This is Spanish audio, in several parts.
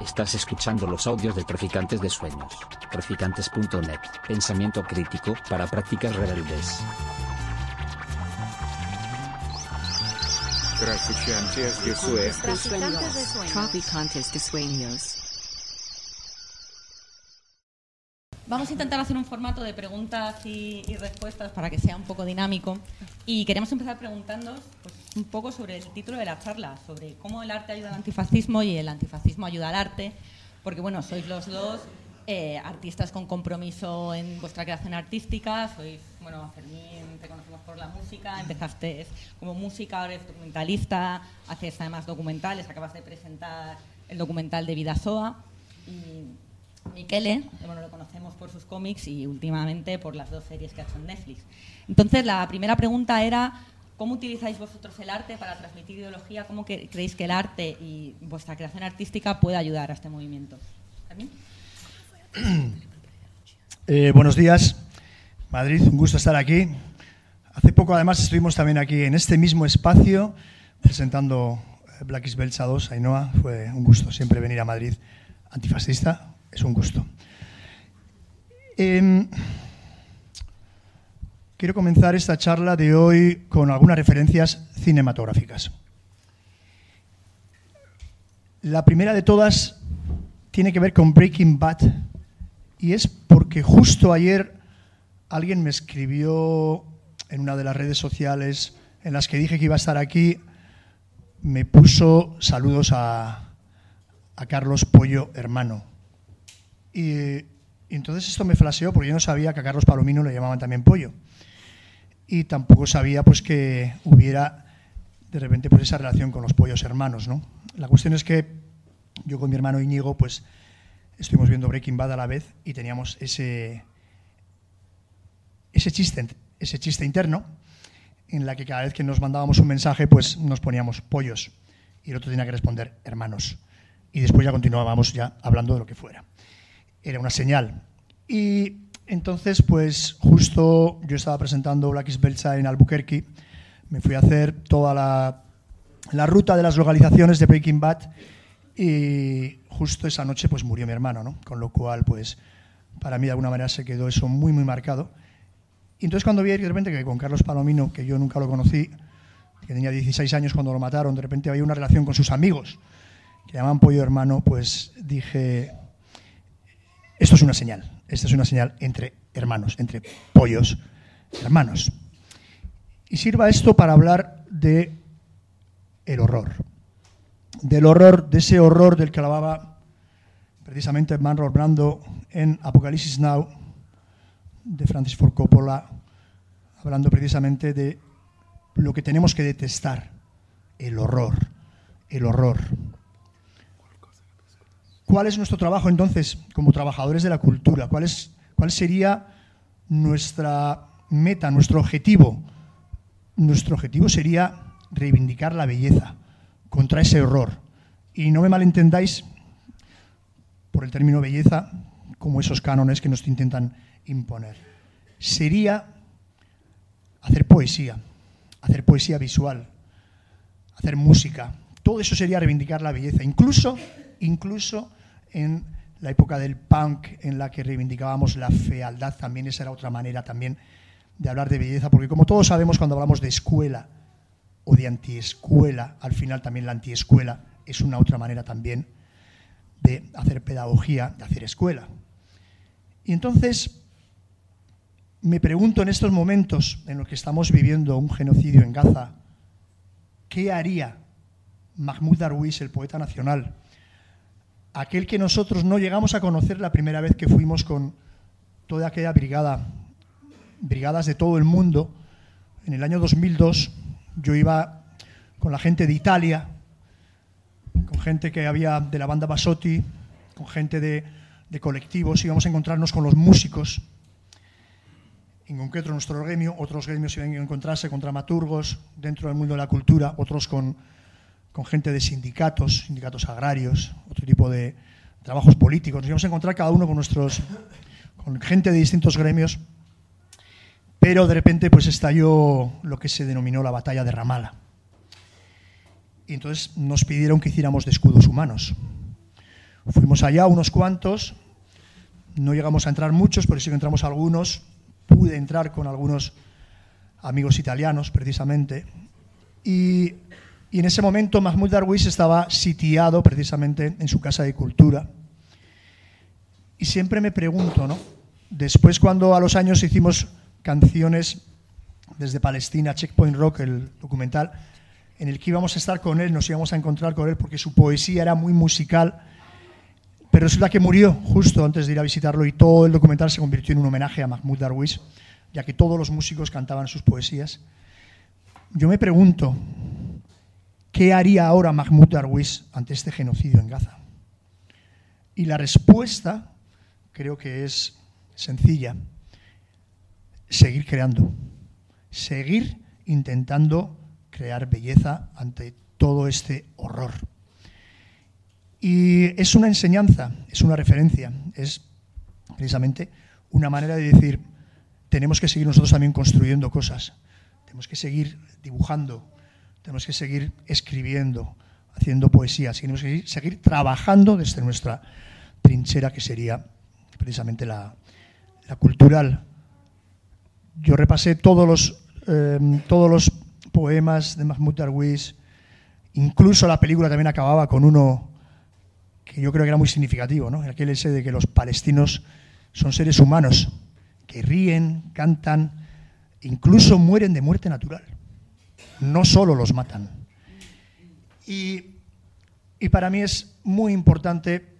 Estás escuchando los audios de Traficantes de Sueños. Traficantes.net. Pensamiento crítico para prácticas rebeldes. Traficantes de Sueños. Traficantes de sueños. Vamos a intentar hacer un formato de preguntas y, y respuestas para que sea un poco dinámico. Y queremos empezar preguntándoos pues, un poco sobre el título de la charla, sobre cómo el arte ayuda al antifascismo y el antifascismo ayuda al arte. Porque, bueno, sois los dos eh, artistas con compromiso en vuestra creación artística. Sois, bueno, Fermín, te conocemos por la música. Empezaste como música, ahora eres documentalista. Haces además documentales. Acabas de presentar el documental de Vidasoa. Y Miquele, bueno, lo conocemos por sus cómics y últimamente por las dos series que ha hecho en Netflix. Entonces, la primera pregunta era, ¿cómo utilizáis vosotros el arte para transmitir ideología? ¿Cómo creéis que el arte y vuestra creación artística puede ayudar a este movimiento? Eh, buenos días, Madrid, un gusto estar aquí. Hace poco, además, estuvimos también aquí en este mismo espacio presentando eh, Black is Belcha 2, Ainhoa. Fue un gusto siempre venir a Madrid antifascista, es un gusto. Em, quiero comenzar esta charla de hoy con algunas referencias cinematográficas. La primera de todas tiene que ver con Breaking Bad y es porque justo ayer alguien me escribió en una de las redes sociales en las que dije que iba a estar aquí, me puso saludos a, a Carlos Pollo hermano. Y, y, entonces esto me flaseó porque yo no sabía que a Carlos Palomino le llamaban también Pollo. Y tampoco sabía pues que hubiera de repente pues esa relación con los pollos hermanos, ¿no? La cuestión es que yo con mi hermano Íñigo pues estuvimos viendo Breaking Bad a la vez y teníamos ese ese chiste, ese chiste interno en la que cada vez que nos mandábamos un mensaje pues nos poníamos pollos y el otro tenía que responder hermanos y después ya continuábamos ya hablando de lo que fuera. Era una señal. Y entonces, pues justo yo estaba presentando Black is Belcha en Albuquerque, me fui a hacer toda la, la, ruta de las localizaciones de Breaking Bad y justo esa noche pues murió mi hermano, ¿no? Con lo cual, pues para mí de alguna manera se quedó eso muy, muy marcado. Y entonces cuando vi de repente que con Carlos Palomino, que yo nunca lo conocí, que tenía 16 años cuando lo mataron, de repente había una relación con sus amigos, que llaman pollo hermano, pues dije, esto es una señal, esta es una señal entre hermanos, entre pollos hermanos. Y sirva esto para hablar de el horror, del horror, de ese horror del que hablaba precisamente Manrold Brando en Apocalipsis Now, de Francis Ford Coppola, hablando precisamente de lo que tenemos que detestar, el horror, el horror. ¿Cuál es nuestro trabajo entonces como trabajadores de la cultura? ¿Cuál, es, cuál sería nuestra meta, nuestro objetivo? Nuestro objetivo sería reivindicar la belleza contra ese horror. Y no me malentendáis por el término belleza como esos cánones que nos intentan imponer. Sería hacer poesía, hacer poesía visual, hacer música. Todo eso sería reivindicar la belleza. Incluso incluso en la época del punk en la que reivindicábamos la fealdad, también esa era otra manera también de hablar de belleza, porque como todos sabemos cuando hablamos de escuela o de antiescuela, al final también la antiescuela es una otra manera también de hacer pedagogía, de hacer escuela. Y entonces me pregunto en estos momentos en los que estamos viviendo un genocidio en Gaza, ¿qué haría Mahmoud Darwish, el poeta nacional, aquel que nosotros no llegamos a conocer la primera vez que fuimos con toda aquella brigada, brigadas de todo el mundo. En el año 2002 yo iba con la gente de Italia, con gente que había de la banda Basotti, con gente de, de colectivos, íbamos a encontrarnos con los músicos. En concreto nuestro gremio, otros gremios iban a encontrarse con dramaturgos dentro del mundo de la cultura, otros con con gente de sindicatos, sindicatos agrarios, otro tipo de trabajos políticos. Nos íbamos a encontrar cada uno con nuestros, con gente de distintos gremios, pero de repente pues estalló lo que se denominó la batalla de Ramala. Y entonces nos pidieron que hiciéramos de escudos humanos. Fuimos allá unos cuantos, no llegamos a entrar muchos, pero sí que entramos algunos. Pude entrar con algunos amigos italianos, precisamente. Y, y en ese momento Mahmoud Darwish estaba sitiado precisamente en su casa de cultura. Y siempre me pregunto, ¿no? Después cuando a los años hicimos canciones desde Palestina, Checkpoint Rock, el documental, en el que íbamos a estar con él, nos íbamos a encontrar con él porque su poesía era muy musical, pero resulta que murió justo antes de ir a visitarlo y todo el documental se convirtió en un homenaje a Mahmoud Darwish, ya que todos los músicos cantaban sus poesías. Yo me pregunto, ¿qué haría ahora Mahmoud Darwish ante este genocidio en Gaza? Y la respuesta creo que es sencilla, seguir creando, seguir intentando crear belleza ante todo este horror. Y es una enseñanza, es una referencia, es precisamente una manera de decir, tenemos que seguir nosotros también construyendo cosas, tenemos que seguir dibujando, tenemos que seguir escribiendo, haciendo poesía, tenemos que seguir trabajando desde nuestra trinchera que sería precisamente la, cultural. Yo repasé todos los, eh, todos los poemas de Mahmoud Darwish, incluso la película también acababa con uno que yo creo que era muy significativo, ¿no? aquel ese de que los palestinos son seres humanos, que ríen, cantan, incluso mueren de muerte natural. No solo los matan. Y, y para mí es muy importante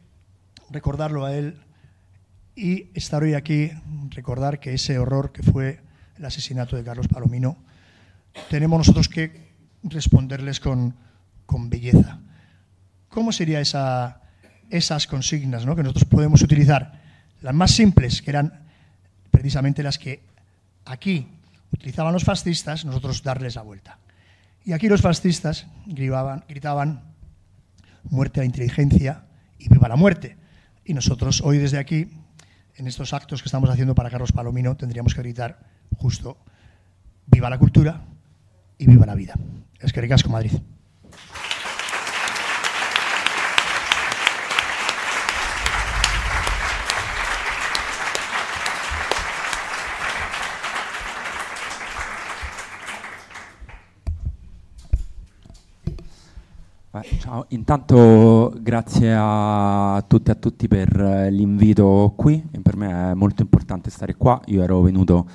recordarlo a él y estar hoy aquí, recordar que ese horror que fue el asesinato de Carlos Palomino, tenemos nosotros que responderles con, con belleza. ¿Cómo serían esa, esas consignas ¿no? que nosotros podemos utilizar? Las más simples, que eran precisamente las que aquí utilizaban los fascistas, nosotros darles la vuelta. Y aquí los fascistas gritaban, muerte a la inteligencia y viva la muerte. Y nosotros hoy desde aquí en estos actos que estamos haciendo para Carlos Palomino tendríamos que gritar justo viva la cultura y viva la vida. Es que ricasco Madrid. Ciao, intanto grazie a tutti e a tutti per eh, l'invito qui, per me è molto importante stare qua, io ero venuto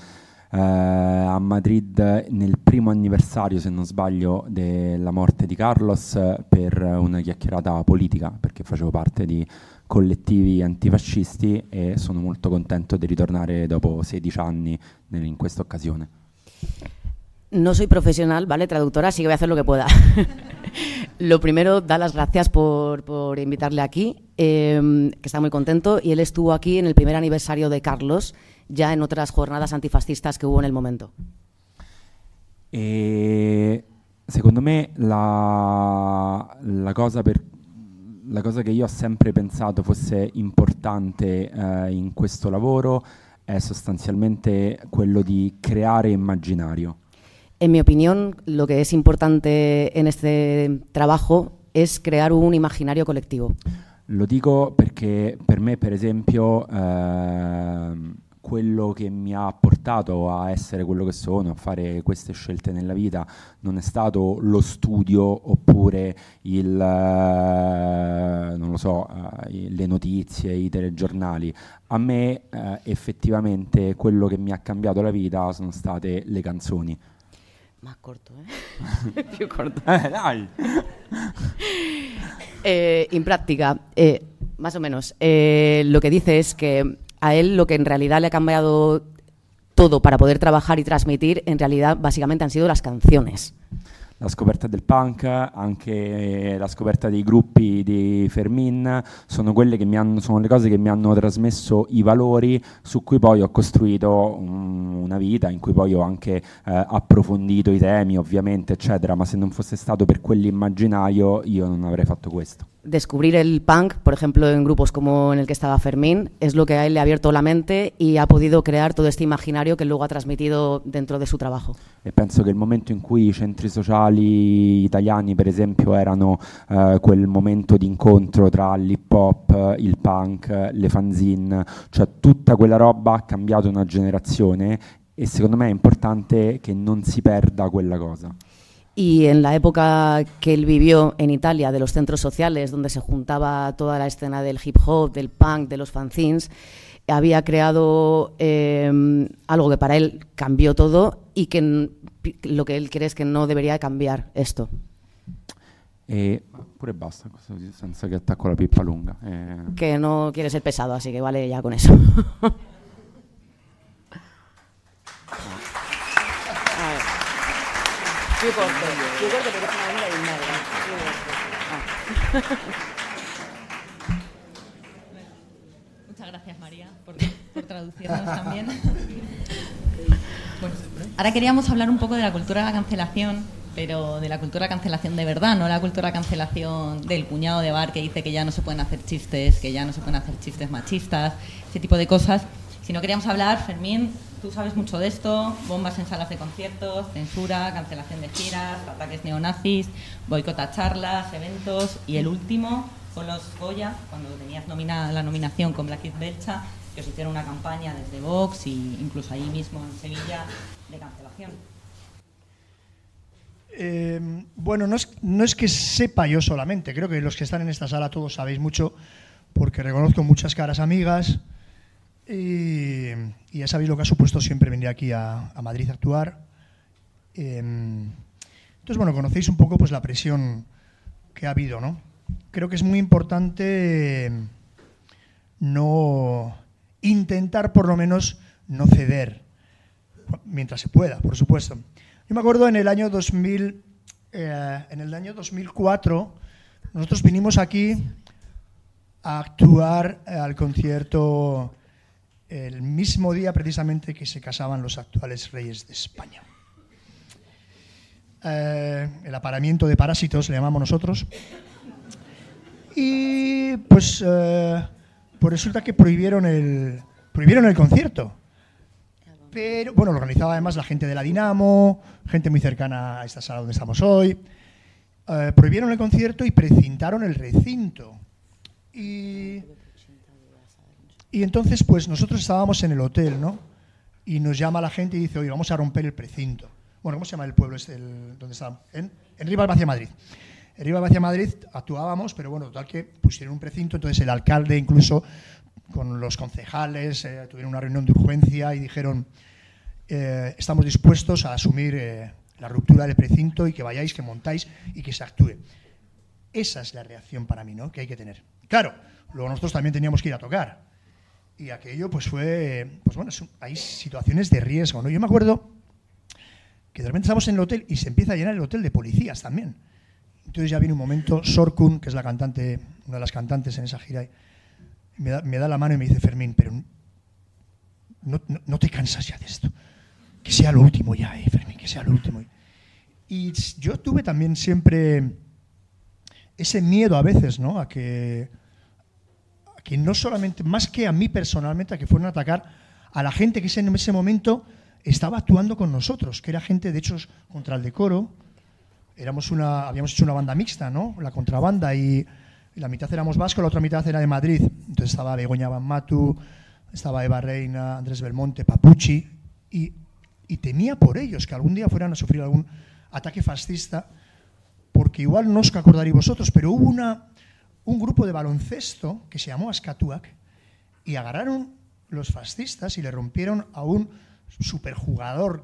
eh, a Madrid nel primo anniversario, se non sbaglio, della morte di Carlos per una chiacchierata politica, perché facevo parte di collettivi antifascisti e sono molto contento di ritornare dopo 16 anni in questa occasione. No soy profesional, ¿vale? Traductora, así que voy a hacer lo que pueda. lo primero, dar las gracias por, por invitarle aquí, eh, que está muy contento. Y él estuvo aquí en el primer aniversario de Carlos, ya en otras jornadas antifascistas que hubo en el momento. E secondo me la, la, cosa per, la, cosa che io ho sempre pensato fosse importante eh, in questo lavoro è sostanzialmente quello di creare immaginario. En mi opinión, lo que es importante en este trabajo es crear un imaginario colectivo. Lo dico perché per me, per esempio, eh, quello che mi ha portato a essere quello che sono, a fare queste scelte nella vita, non è stato lo studio oppure il, eh, so, eh, le notizie, i telegiornali. A me eh, effettivamente quello che mi ha cambiato la vita sono state le canzoni. Más corto, ¿eh? Più corto. Eh, dai. eh, en práctica, eh, más o menos, eh, lo que dice es que a él lo que en realidad le ha cambiado todo para poder trabajar y transmitir, en realidad básicamente han sido las canciones. La scoperta del punk, anche la scoperta dei gruppi di Fermin, sono, hanno, sono le cose che mi hanno trasmesso i valori su cui poi ho costruito um, una vita, in cui poi ho anche eh, approfondito i temi ovviamente, eccetera, ma se non fosse stato per quell'immaginario io non avrei fatto questo. Descubrir el punk, por ejemplo, en grupos como en el que estaba Fermín, es lo que a él le ha abierto la mente y ha podido crear todo este imaginario que luego ha trasmitido dentro de su trabajo. E penso che il momento in cui i centri sociali italiani, per esempio, erano eh, quel momento di incontro tra l'hip hop, il punk, le fanzine, cioè tutta quella roba ha cambiato una generazione e secondo me è importante che non si perda quella cosa. Y en la época que él vivió en Italia, de los centros sociales, donde se juntaba toda la escena del hip hop, del punk, de los fanzines, había creado eh, algo que para él cambió todo y que lo que él cree es que no debería cambiar esto. E pure basta, senza che attacco la pippa lunga. Eh, Que no quiere ser pesado, así que vale ya con eso. Muchas gracias, María, por, por traducirnos también. Bueno, ahora queríamos hablar un poco de la cultura de la cancelación, pero de la cultura de cancelación de verdad, no la cultura de cancelación del cuñado de bar que dice que ya no se pueden hacer chistes, que ya no se pueden hacer chistes machistas, ese tipo de cosas. Si no queríamos hablar, Fermín, tú sabes mucho de esto, bombas en salas de conciertos, censura, cancelación de giras, ataques neonazis, boicot a charlas, eventos y el último con los Goya, cuando tenías nomina- la nominación con Black Eyed Belcha, que os hicieron una campaña desde Vox e incluso ahí mismo en Sevilla de cancelación. Eh, bueno, no es que sepa yo solamente, creo que los que están en esta sala todos sabéis mucho, porque reconozco muchas caras amigas y, ya sabéis lo que ha supuesto siempre venir aquí a, Madrid a actuar. Eh, entonces, bueno, conocéis un poco pues, la presión que ha habido, ¿no? Creo que es muy importante no intentar por lo menos no ceder mientras se pueda, por supuesto. Yo me acuerdo en el año 2000, eh, en el año 2004, nosotros vinimos aquí a actuar al concierto el mismo día precisamente que se casaban los actuales reyes de España. Eh, el aparamiento de parásitos le llamamos nosotros. Y pues, eh, pues resulta que prohibieron el, prohibieron el concierto. Pero, bueno, lo organizaba además la gente de la Dinamo, gente muy cercana a esta sala donde estamos hoy. Eh, prohibieron el concierto y precintaron el recinto. Y, y entonces, pues nosotros estábamos en el hotel, ¿no? Y nos llama la gente y dice, oye, vamos a romper el precinto. Bueno, ¿cómo se llama el pueblo este, el- donde está? En, en Rivas Madrid. En Rivas Madrid actuábamos, pero bueno, total que pusieron un precinto, entonces el alcalde incluso con los concejales eh, tuvieron una reunión de urgencia y dijeron, eh, estamos dispuestos a asumir eh, la ruptura del precinto y que vayáis, que montáis y que se actúe. Esa es la reacción para mí, ¿no? Que hay que tener. Claro, luego nosotros también teníamos que ir a tocar. Y aquello, pues fue, pues bueno, hay situaciones de riesgo, ¿no? Yo me acuerdo que de repente estamos en el hotel y se empieza a llenar el hotel de policías también. Entonces ya viene un momento, Sorkun, que es la cantante, una de las cantantes en esa gira, me da, me da la mano y me dice, Fermín, pero no, no- no te cansas ya de esto. Que sea lo último ya, eh, Fermín, que sea lo último. Y yo tuve también siempre ese miedo a veces, ¿no? A que, que no solamente, más que a mí personalmente, a que fueran a atacar a la gente que en ese momento estaba actuando con nosotros, que era gente, de hecho, contra el decoro. Éramos una, habíamos hecho una banda mixta, ¿no? La contrabanda y, y la mitad éramos vascos, la otra mitad era de Madrid. Entonces estaba Begoña Banmatu, estaba Eva Reina, Andrés Belmonte, Papucci, y, y temía por ellos que algún día fueran a sufrir algún ataque fascista, porque igual no os acordaréis vosotros, pero hubo una, un grupo de baloncesto que se llamó Ascatuac y agarraron los fascistas y le rompieron a un superjugador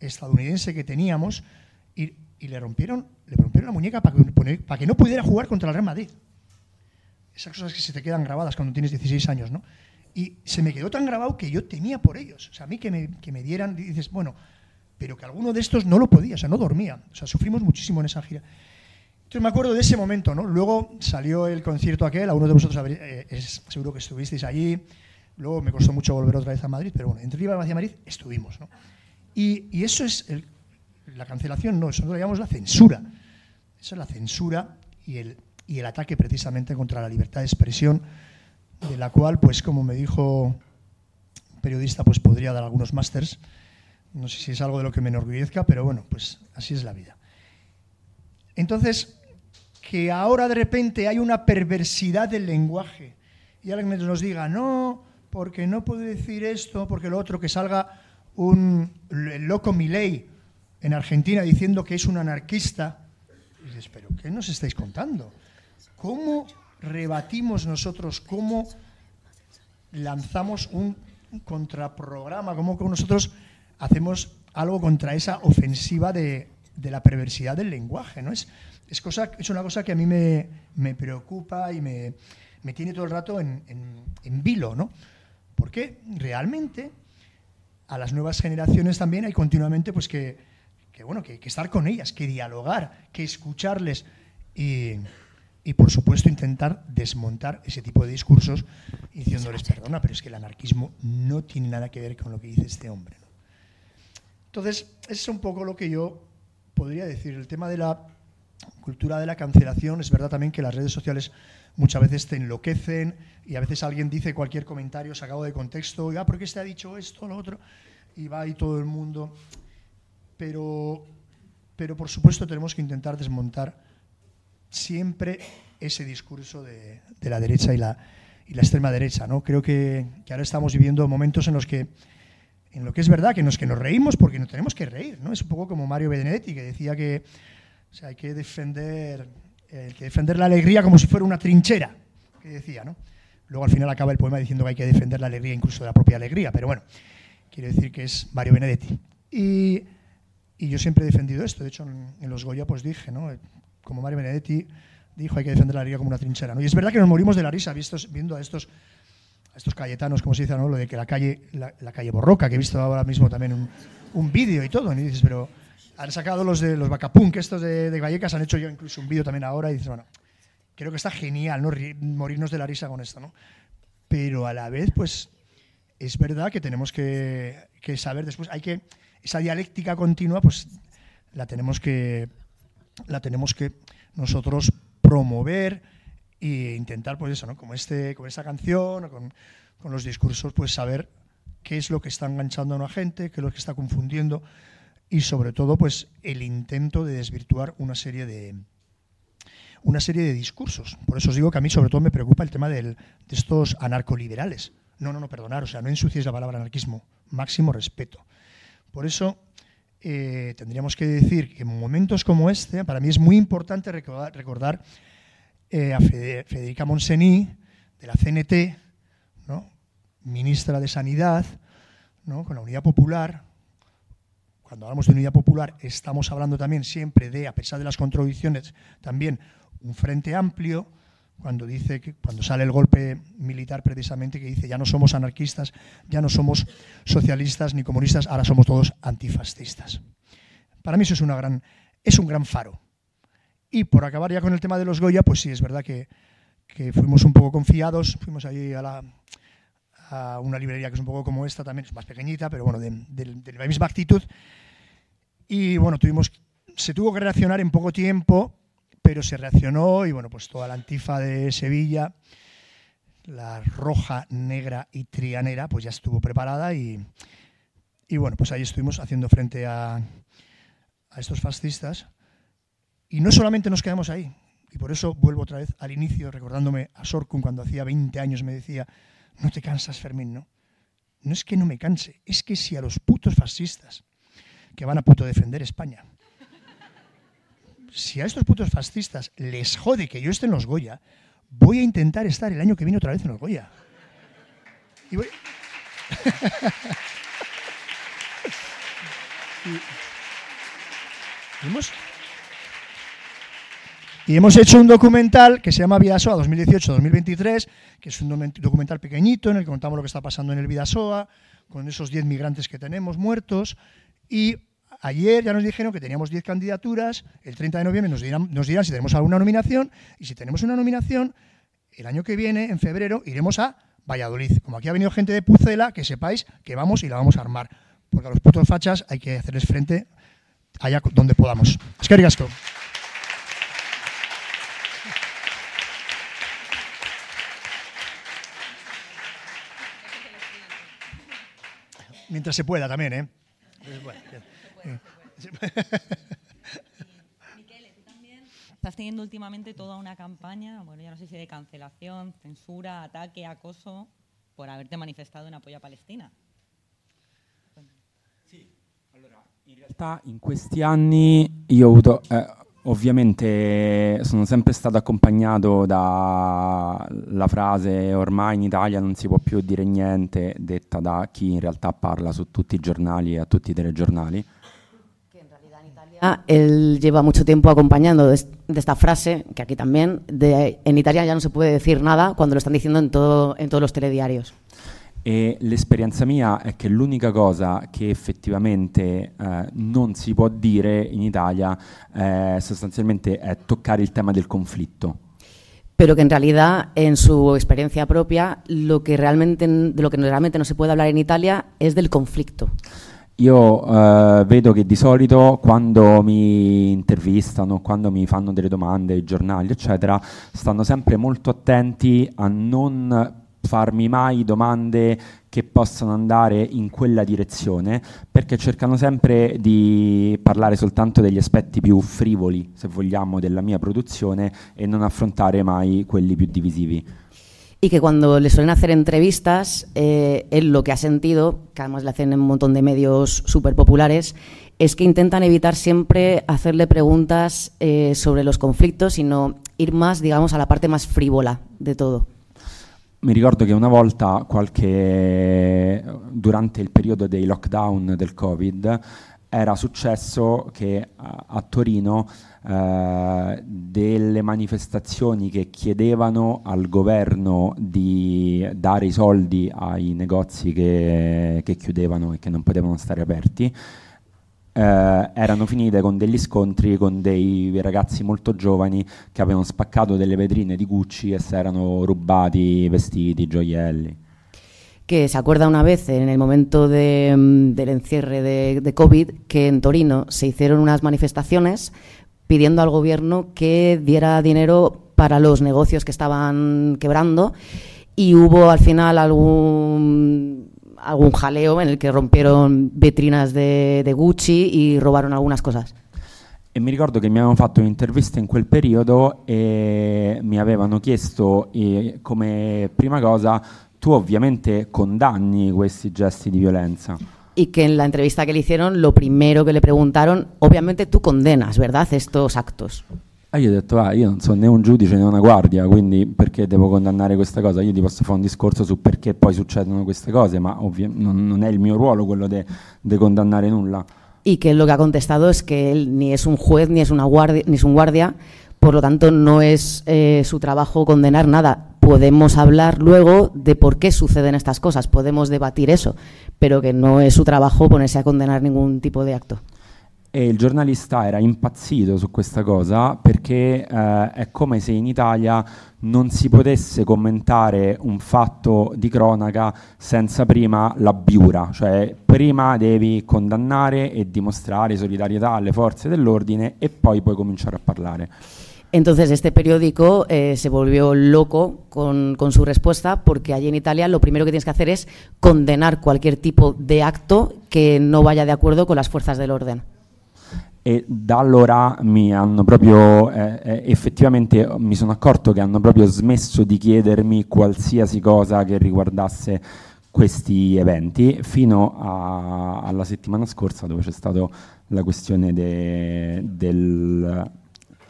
estadounidense que teníamos y, y le rompieron le rompieron la muñeca para que, para que no pudiera jugar contra el Real Madrid. Esas cosas que se te quedan grabadas cuando tienes 16 años, ¿no? Y se me quedó tan grabado que yo temía por ellos. O sea, a mí que me, que me dieran, dices, bueno, pero que alguno de estos no lo podía, o sea, no dormía. O sea, sufrimos muchísimo en esa gira. Entonces me acuerdo de ese momento, ¿no? Luego salió el concierto aquel, algunos de vosotros eh, seguro que estuvisteis allí. Luego me costó mucho volver otra vez a Madrid, pero bueno, entre Rivas hacia Madrid estuvimos, ¿no? Y, y eso es la cancelación, no, eso lo llamamos la censura. Eso es la censura y el, y el ataque precisamente contra la libertad de expresión, de la cual, pues como me dijo un periodista, pues podría dar algunos másters. No sé si es algo de lo que me enorgullezca, pero bueno, pues así es la vida. Entonces, que ahora de repente hay una perversidad del lenguaje y alguien nos diga, no, porque no puedo decir esto, porque lo otro, que salga un el loco Milei en Argentina diciendo que es un anarquista. Y dices, pero ¿qué nos estáis contando? ¿Cómo rebatimos nosotros, cómo lanzamos un contraprograma, cómo nosotros hacemos algo contra esa ofensiva de, de la perversidad del lenguaje? ¿no? Es, es, cosa, es una cosa que a mí me, me preocupa y me, me, tiene todo el rato en, en, en vilo, ¿no? Porque realmente a las nuevas generaciones también hay continuamente pues que, que bueno, que, que, estar con ellas, que dialogar, que escucharles y, y, por supuesto intentar desmontar ese tipo de discursos diciéndoles, perdona, pero es que el anarquismo no tiene nada que ver con lo que dice este hombre. ¿no? Entonces, es un poco lo que yo podría decir. El tema de la cultura de la cancelación, es verdad también que las redes sociales muchas veces te enloquecen y a veces alguien dice cualquier comentario sacado de contexto, oiga, ¿por qué este ha dicho esto, lo otro? Y va ahí todo el mundo. Pero, pero por supuesto tenemos que intentar desmontar siempre ese discurso de, de la derecha y la, y la extrema derecha. ¿no? Creo que, que, ahora estamos viviendo momentos en los que, en lo que es verdad, que nos, que nos reímos porque nos tenemos que reír. ¿no? Es un poco como Mario Benedetti, que decía que o sea, hay que defender el que defender la alegría como si fuera una trinchera, que decía, ¿no? Luego al final acaba el poema diciendo que hay que defender la alegría incluso de la propia alegría, pero bueno, quiere decir que es Mario Benedetti. Y, y yo siempre he defendido esto, de hecho en, en, los Goya pues dije, ¿no? Como Mario Benedetti dijo, hay que defender la alegría como una trinchera, ¿no? Y es verdad que nos morimos de la risa vistos, viendo a estos, estos cayetanos, como se dice, ¿no? Lo de que la calle, la, la calle Borroca, que he visto ahora mismo también un, un vídeo y todo, y dices, pero han sacado los de los Bacapunk, estos de, de, Vallecas, han hecho yo incluso un vídeo también ahora y dices, bueno, creo que está genial, ¿no? Morirnos de la risa con esto, ¿no? Pero a la vez, pues, es verdad que tenemos que, que saber después, hay que, esa dialéctica continua, pues, la tenemos que, la tenemos que nosotros promover e intentar, pues eso, ¿no? Como, este, como esta canción, con, con los discursos, pues saber qué es lo que está enganchando a una gente, qué es lo que está confundiendo, y sobre todo pues el intento de desvirtuar una serie de una serie de discursos. Por eso os digo que a mí sobre todo me preocupa el tema de estos anarcoliberales. No, no, no, perdonar, o sea, no ensucies la palabra anarquismo, máximo respeto. Por eso eh, tendríamos que decir que en momentos como este, para mí es muy importante recordar, eh, a Federica Monsení, de la CNT, ¿no? ministra de Sanidad, ¿no? con la Unidad Popular, cuando hablamos de unidad popular, estamos hablando también siempre de, a pesar de las contradicciones, también un frente amplio, cuando dice que cuando sale el golpe militar precisamente que dice ya no somos anarquistas, ya no somos socialistas ni comunistas, ahora somos todos antifascistas. Para mí eso es una gran es un gran faro. Y por acabar ya con el tema de los Goya, pues sí, es verdad que, que fuimos un poco confiados, fuimos allí a la, a una librería que es un poco como esta, también es más pequeñita, pero bueno, de, de, la misma actitud. Y bueno, tuvimos, se tuvo que reaccionar en poco tiempo, pero se reaccionó y bueno, pues toda la antifa de Sevilla, la roja, negra y trianera, pues ya estuvo preparada y, y bueno, pues ahí estuvimos haciendo frente a, a estos fascistas. Y no solamente nos quedamos ahí, y por eso vuelvo otra vez al inicio, recordándome a Sorkun cuando hacía 20 años me decía, no te cansas, Fermín, ¿no? No es que no me canse, es que si a los putos fascistas que van a puto defender España, si a estos putos fascistas les jode que yo esté en los Goya, voy a intentar estar el año que viene otra vez en los Goya. Y voy... y... Y hemos hecho un documental que se llama Vidasoa 2018-2023, que es un documental pequeñito en el que contamos lo que está pasando en el Vidasoa, con esos 10 migrantes que tenemos muertos. Y ayer ya nos dijeron que teníamos 10 candidaturas, el 30 de noviembre nos dirán, nos dirán si tenemos alguna nominación, y si tenemos una nominación, el año que viene, en febrero, iremos a Valladolid. Como aquí ha venido gente de Pucela, que sepáis que vamos y la vamos a armar. Porque a los putos fachas hay que hacerles frente allá donde podamos. Es que Mientras se pueda también, ¿eh? Pues, bueno, Miquele, tú también. Estás teniendo últimamente toda una campaña, bueno, ya no sé si de cancelación, censura, ataque, acoso, por haberte manifestado en apoyo a Palestina. In realtà in questi anni io ho avuto, eh, ovviamente sono sempre stato accompagnato dalla frase ormai in Italia non si può più dire niente, detta da chi in realtà parla su tutti i giornali e a tutti i telegiornali. Ah, Él lleva mucho tiempo acompañando de, de esta frase, que aquí también, de en Italia ya no se puede decir nada cuando lo están diciendo en, todo, en todos los telediarios. E l'esperienza mia è che l'unica cosa che effettivamente eh, non si può dire in Italia eh, sostanzialmente è toccare il tema del conflitto. Pero que en realidad, en su experiencia propia, lo que realmente, de lo que realmente no se puede hablar en Italia es del conflicto. Io eh, vedo che di solito quando mi intervistano, quando mi fanno delle domande, i giornali, eccetera, stanno sempre molto attenti a non farmi mai domande che possano andare in quella direzione, perché cercano sempre di parlare soltanto degli aspetti più frivoli, se vogliamo, della mia produzione e non affrontare mai quelli più divisivi. Y que cuando le suelen hacer entrevistas, eh, él lo que ha sentido, que además le hacen en un montón de medios súper populares, es que intentan evitar siempre hacerle preguntas eh, sobre los conflictos, sino ir más, digamos, a la parte más frívola de todo. Mi ricordo che una volta, qualche, durante il periodo dei lockdown del Covid, era successo che a, a Torino eh, delle manifestazioni che chiedevano al governo di dare i soldi ai negozi che, che chiudevano e che non potevano stare aperti, eh, erano finite con degli scontri con dei ragazzi molto giovani che avevano spaccato delle vetrine di Gucci e si erano rubati vestiti, gioielli. que se acuerda una vez en el momento de, mm, del encierre de, de COVID que en Torino se hicieron unas manifestaciones pidiendo al gobierno que diera dinero para los negocios que estaban quebrando y hubo al final algún algún jaleo en el que rompieron vitrinas de, de Gucci y robaron algunas cosas. E mi ricordo che mi avevano fatto un'intervista in quel periodo e mi avevano chiesto eh, come prima cosa tu ovviamente condanni questi gesti di violenza. Y que en la entrevista que le hicieron, lo primero que le preguntaron, obviamente tú condenas, ¿verdad?, estos actos. E io ho detto, ah, io non sono né un giudice né una guardia, quindi perché devo condannare questa cosa? Io ti posso fare un discorso su perché poi succedono queste cose, ma ovvia- non, non è il mio ruolo quello di condannare nulla. Y que lo que ha contestado es que él ni es un juez ni es una guardia, ni es un guardia, por lo tanto no es eh, su trabajo condenar nada. Podemos hablar luego de por qué suceden estas cosas, podemos debatir eso, pero que no es su trabajo ponerse a condenar ningún tipo de acto. E il giornalista era impazzito su questa cosa perché eh, è come se in Italia non si potesse commentare un fatto di cronaca senza prima la biura, cioè prima devi condannare e dimostrare solidarietà alle forze dell'ordine e poi puoi cominciare a parlare. Entonces este periódico eh, se volvió loco con, con su respuesta porque allí en Italia lo primero que tienes que hacer es condenar cualquier tipo de acto que no vaya de acuerdo con las fuerzas del orden. E da allora mi hanno proprio, eh, eh, effettivamente mi sono accorto che hanno proprio smesso di chiedermi qualsiasi cosa che riguardasse questi eventi, fino a- alla settimana scorsa dove c'è stata la questione de- del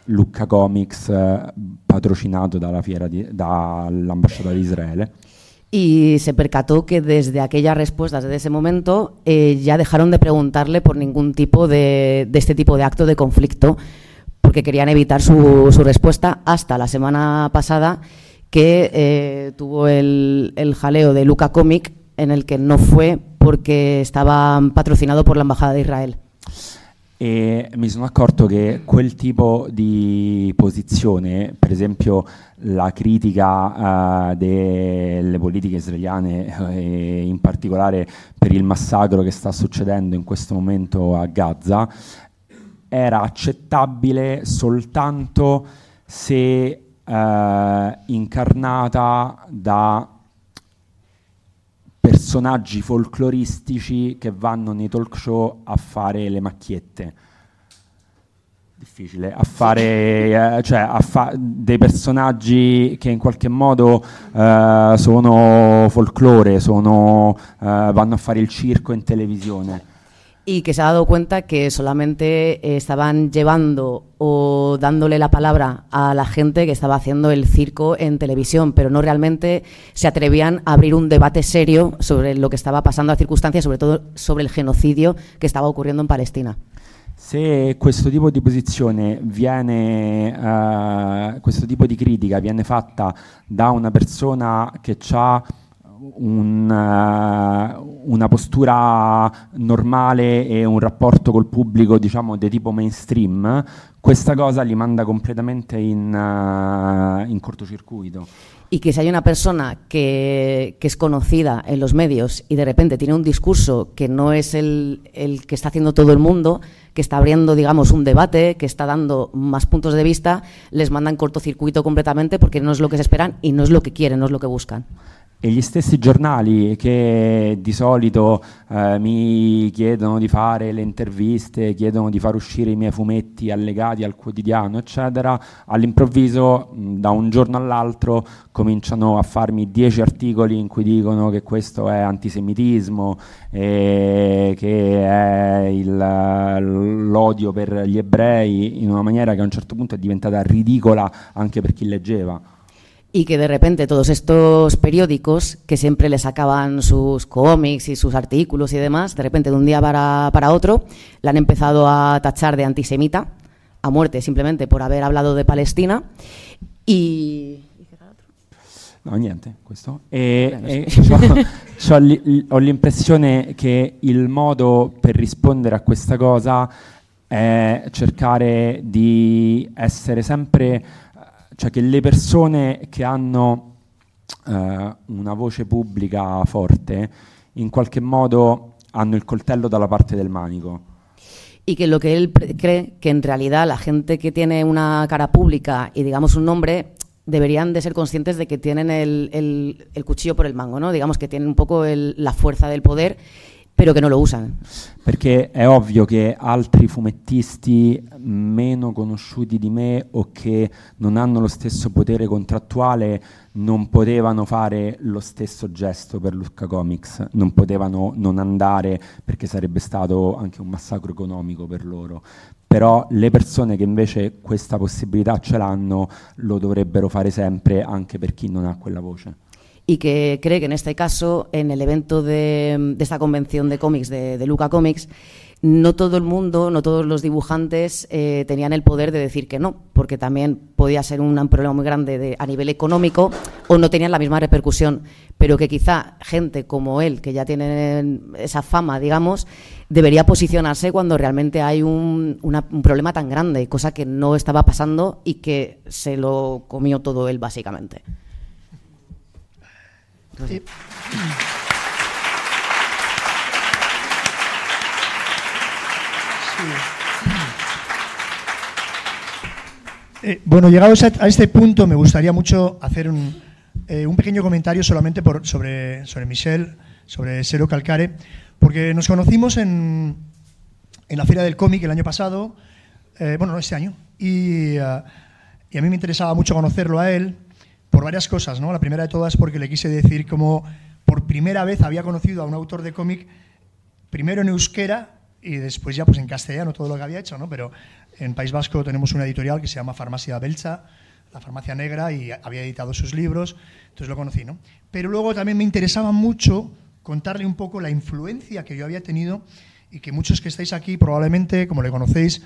Lucca Comics eh, patrocinato dalla fiera di- dall'ambasciata di Israele. Y se percató que desde aquellas respuestas, desde ese momento, eh, ya dejaron de preguntarle por ningún tipo de, de este tipo de acto de conflicto, porque querían evitar su, su respuesta hasta la semana pasada, que eh, tuvo el, el jaleo de Luca Comic, en el que no fue porque estaba patrocinado por la Embajada de Israel. E mi sono accorto che quel tipo di posizione, per esempio la critica eh, delle politiche israeliane e in particolare per il massacro che sta succedendo in questo momento a Gaza, era accettabile soltanto se eh, incarnata da personaggi folcloristici che vanno nei talk show a fare le macchiette. Difficile, a fare, eh, cioè a fa- dei personaggi che in qualche modo eh, sono folklore, sono, eh, vanno a fare il circo in televisione. Y que se ha dado cuenta que solamente eh, estaban llevando o dándole la palabra a la gente que estaba haciendo el circo en televisión, pero no realmente se atrevían a abrir un debate serio sobre lo que estaba pasando a circunstancias, sobre todo sobre el genocidio que estaba ocurriendo en Palestina. Se questo tipo di posizione viene, eh, questo tipo di critica viene fatta da una persona che ha un, uh, una postura normale e un rapporto col pubblico, diciamo, di tipo mainstream, questa cosa li manda completamente in, uh, in cortocircuito. y que si hay una persona que, que, es conocida en los medios y de repente tiene un discurso que no es el, el, que está haciendo todo el mundo, que está abriendo, digamos, un debate, que está dando más puntos de vista, les mandan cortocircuito completamente porque no es lo que se esperan y no es lo que quieren, no es lo que buscan. E gli stessi giornali che di solito eh, mi chiedono di fare le interviste, chiedono di far uscire i miei fumetti allegati al quotidiano, eccetera, all'improvviso, da un giorno all'altro, cominciano a farmi dieci articoli in cui dicono che questo è antisemitismo, che è il, l'odio per gli ebrei, in una maniera che a un certo punto è diventata ridicola anche per chi leggeva. Y que de repente todos estos periódicos que siempre le sacaban sus cómics y sus artículos y demás, de repente de un día para, para otro, le han empezado a tachar de antisemita a muerte simplemente por haber hablado de Palestina y... No, niente, questo. E, e ho l'impressione che il modo per rispondere a questa cosa è cercare di essere sempre cioè che le persone che hanno eh, una voce pubblica forte in qualche modo hanno il coltello dalla parte del manico. y que lo que él cree que en realidad la gente que tiene una cara pública y digamos un nombre deberían de ser conscientes de que tienen el, el, el cuchillo por el mango, ¿no? Digamos que tienen un poco el, la fuerza del poder però che non lo usano. Perché è ovvio che altri fumettisti meno conosciuti di me o che non hanno lo stesso potere contrattuale non potevano fare lo stesso gesto per Lucca Comics, non potevano non andare perché sarebbe stato anche un massacro economico per loro. Però le persone che invece questa possibilità ce l'hanno lo dovrebbero fare sempre anche per chi non ha quella voce. Y que cree que en este caso, en el evento de, esta convención de cómics, de, Luca Comics, no todo el mundo, no todos los dibujantes eh, tenían el poder de decir que no, porque también podía ser un, problema muy grande a nivel económico o no tenían la misma repercusión, pero que quizá gente como él, que ya tiene esa fama, digamos, debería posicionarse cuando realmente hay un, un problema tan grande, cosa que no estaba pasando y que se lo comió todo él, básicamente. Eh, bueno, llegados a, este punto, me gustaría mucho hacer un, eh, un pequeño comentario solamente por, sobre, sobre Michel, sobre Sero Calcare, porque nos conocimos en, en la Feria del Cómic el año pasado, eh, bueno, no este año, y, y a mí me interesaba mucho conocerlo a él por varias cosas, ¿no? La primera de todas porque le quise decir cómo por primera vez había conocido a un autor de cómic, primero en euskera y después ya pues en castellano todo lo que había hecho, ¿no? Pero en País Vasco tenemos una editorial que se llama Farmacia Belcha, la Farmacia Negra, y había editado sus libros, entonces lo conocí, ¿no? Pero luego también me interesaba mucho contarle un poco la influencia que yo había tenido y que muchos que estáis aquí probablemente, como le conocéis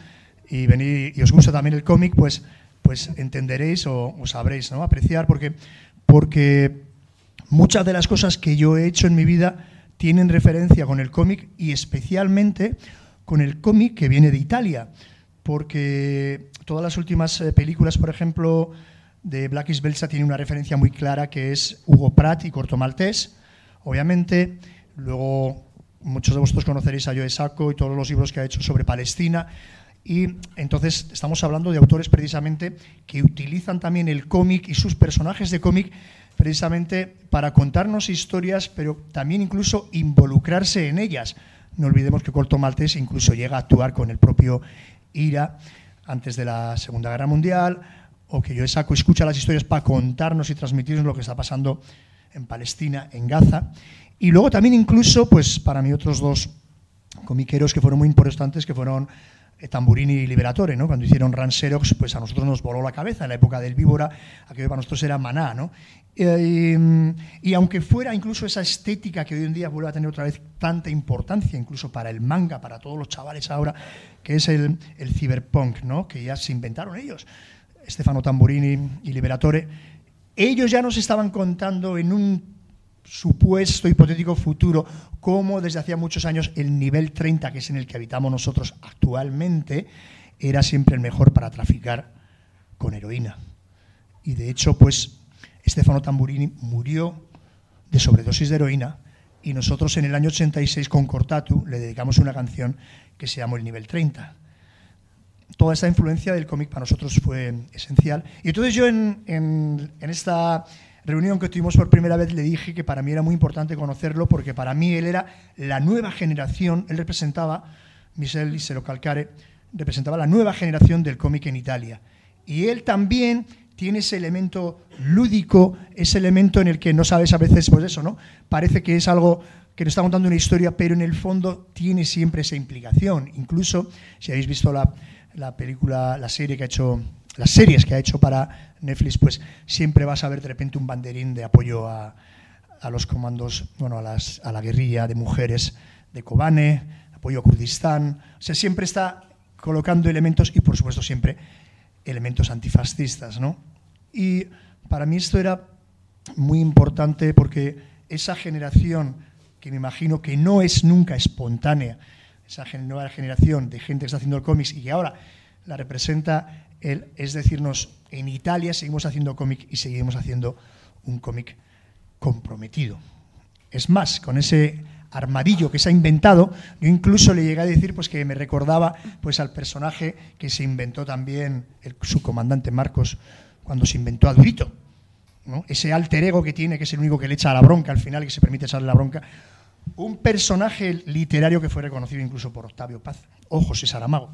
y, venid, y os gusta también el cómic, pues, pues entenderéis o, sabréis ¿no? apreciar, porque, porque Muchas de las cosas que yo he hecho en mi vida tienen referencia con el cómic y especialmente con el cómic que viene de Italia, porque todas las últimas eh, películas, por ejemplo, de Black is Belsa tienen una referencia muy clara que es Hugo Pratt y Corto Maltés, obviamente. Luego muchos de vosotros conoceréis a Joe Sacco y todos los libros que ha hecho sobre Palestina. Y entonces estamos hablando de autores precisamente que utilizan también el cómic y sus personajes de cómic precisamente para contarnos historias, pero también incluso involucrarse en ellas. No olvidemos que Corto Maltés incluso llega a actuar con el propio IRA antes de la Segunda Guerra Mundial, o que yo saco escucha las historias para contarnos y transmitirnos lo que está pasando en Palestina, en Gaza. Y luego también incluso, pues para mí otros dos comiqueros que fueron muy importantes, que fueron Tamburini y Liberatore, ¿no? Cuando hicieron Ranserox, pues a nosotros nos voló la cabeza. En la época del Víbora, aquello para nosotros era maná, ¿no? Eh, y aunque fuera incluso esa estética que hoy en día vuelve a tener otra vez tanta importancia, incluso para el manga, para todos los chavales ahora, que es el, cyberpunk, ¿no? Que ya se inventaron ellos, Stefano Tamburini y Liberatore, ellos ya nos estaban contando en un supuesto hipotético futuro cómo desde hacía muchos años el nivel 30, que es en el que habitamos nosotros actualmente, era siempre el mejor para traficar con heroína. Y de hecho, pues Stefano Tamburini murió de sobredosis de heroína y nosotros en el año 86 con Cortatu le dedicamos una canción que se llamó El Nivel 30. Toda esta influencia del cómic para nosotros fue esencial. Y entonces yo en, en esta reunión que tuvimos por primera vez le dije que para mí era muy importante conocerlo porque para mí él era la nueva generación, él representaba, Michel Isero Calcare, representaba la nueva generación del cómic en Italia. Y él también tiene ese elemento lúdico, ese elemento en el que no sabes a veces, pues eso, ¿no? Parece que es algo que nos está contando una historia, pero en el fondo tiene siempre esa implicación. Incluso, si habéis visto la, la película, la serie que ha hecho las series que ha hecho para Netflix, pues siempre vas a ver de repente un banderín de apoyo a, a los comandos, bueno, a, las, a, la guerrilla de mujeres de Kobane, apoyo a Kurdistán. O sea, siempre está colocando elementos y, por supuesto, siempre elementos antifascistas, ¿no? Y para mí esto era muy importante porque esa generación, que me imagino que no es nunca espontánea, esa nueva generación de gente que está haciendo el cómics y que ahora la representa él, es decirnos, en Italia seguimos haciendo cómic y seguimos haciendo un cómic comprometido. Es más, con ese armadillo que se ha inventado, yo incluso le llegué a decir pues, que me recordaba pues, al personaje que se inventó también el, su comandante Marcos cuando se inventó a Durito. ¿no? Ese alter ego que tiene, que es el único que le echa la bronca al final, que se permite echarle la bronca. Un personaje literario que fue reconocido incluso por Octavio Paz, Ojos y Saramago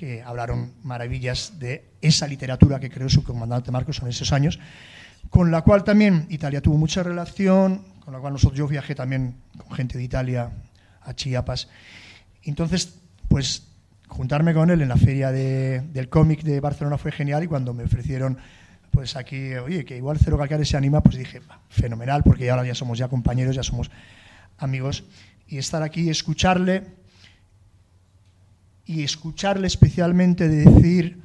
que hablaron maravillas de esa literatura que creó su comandante Marcos en esos años, con la cual también Italia tuvo mucha relación, con la cual nosotros, yo viajé también con gente de Italia a Chiapas. Entonces, pues juntarme con él en la feria de, del cómic de Barcelona fue genial y cuando me ofrecieron pues aquí, oye, que igual Cero Calcare se anima, pues dije, fenomenal, porque ahora ya somos ya compañeros, ya somos amigos, y estar aquí, escucharle, y escucharle especialmente decir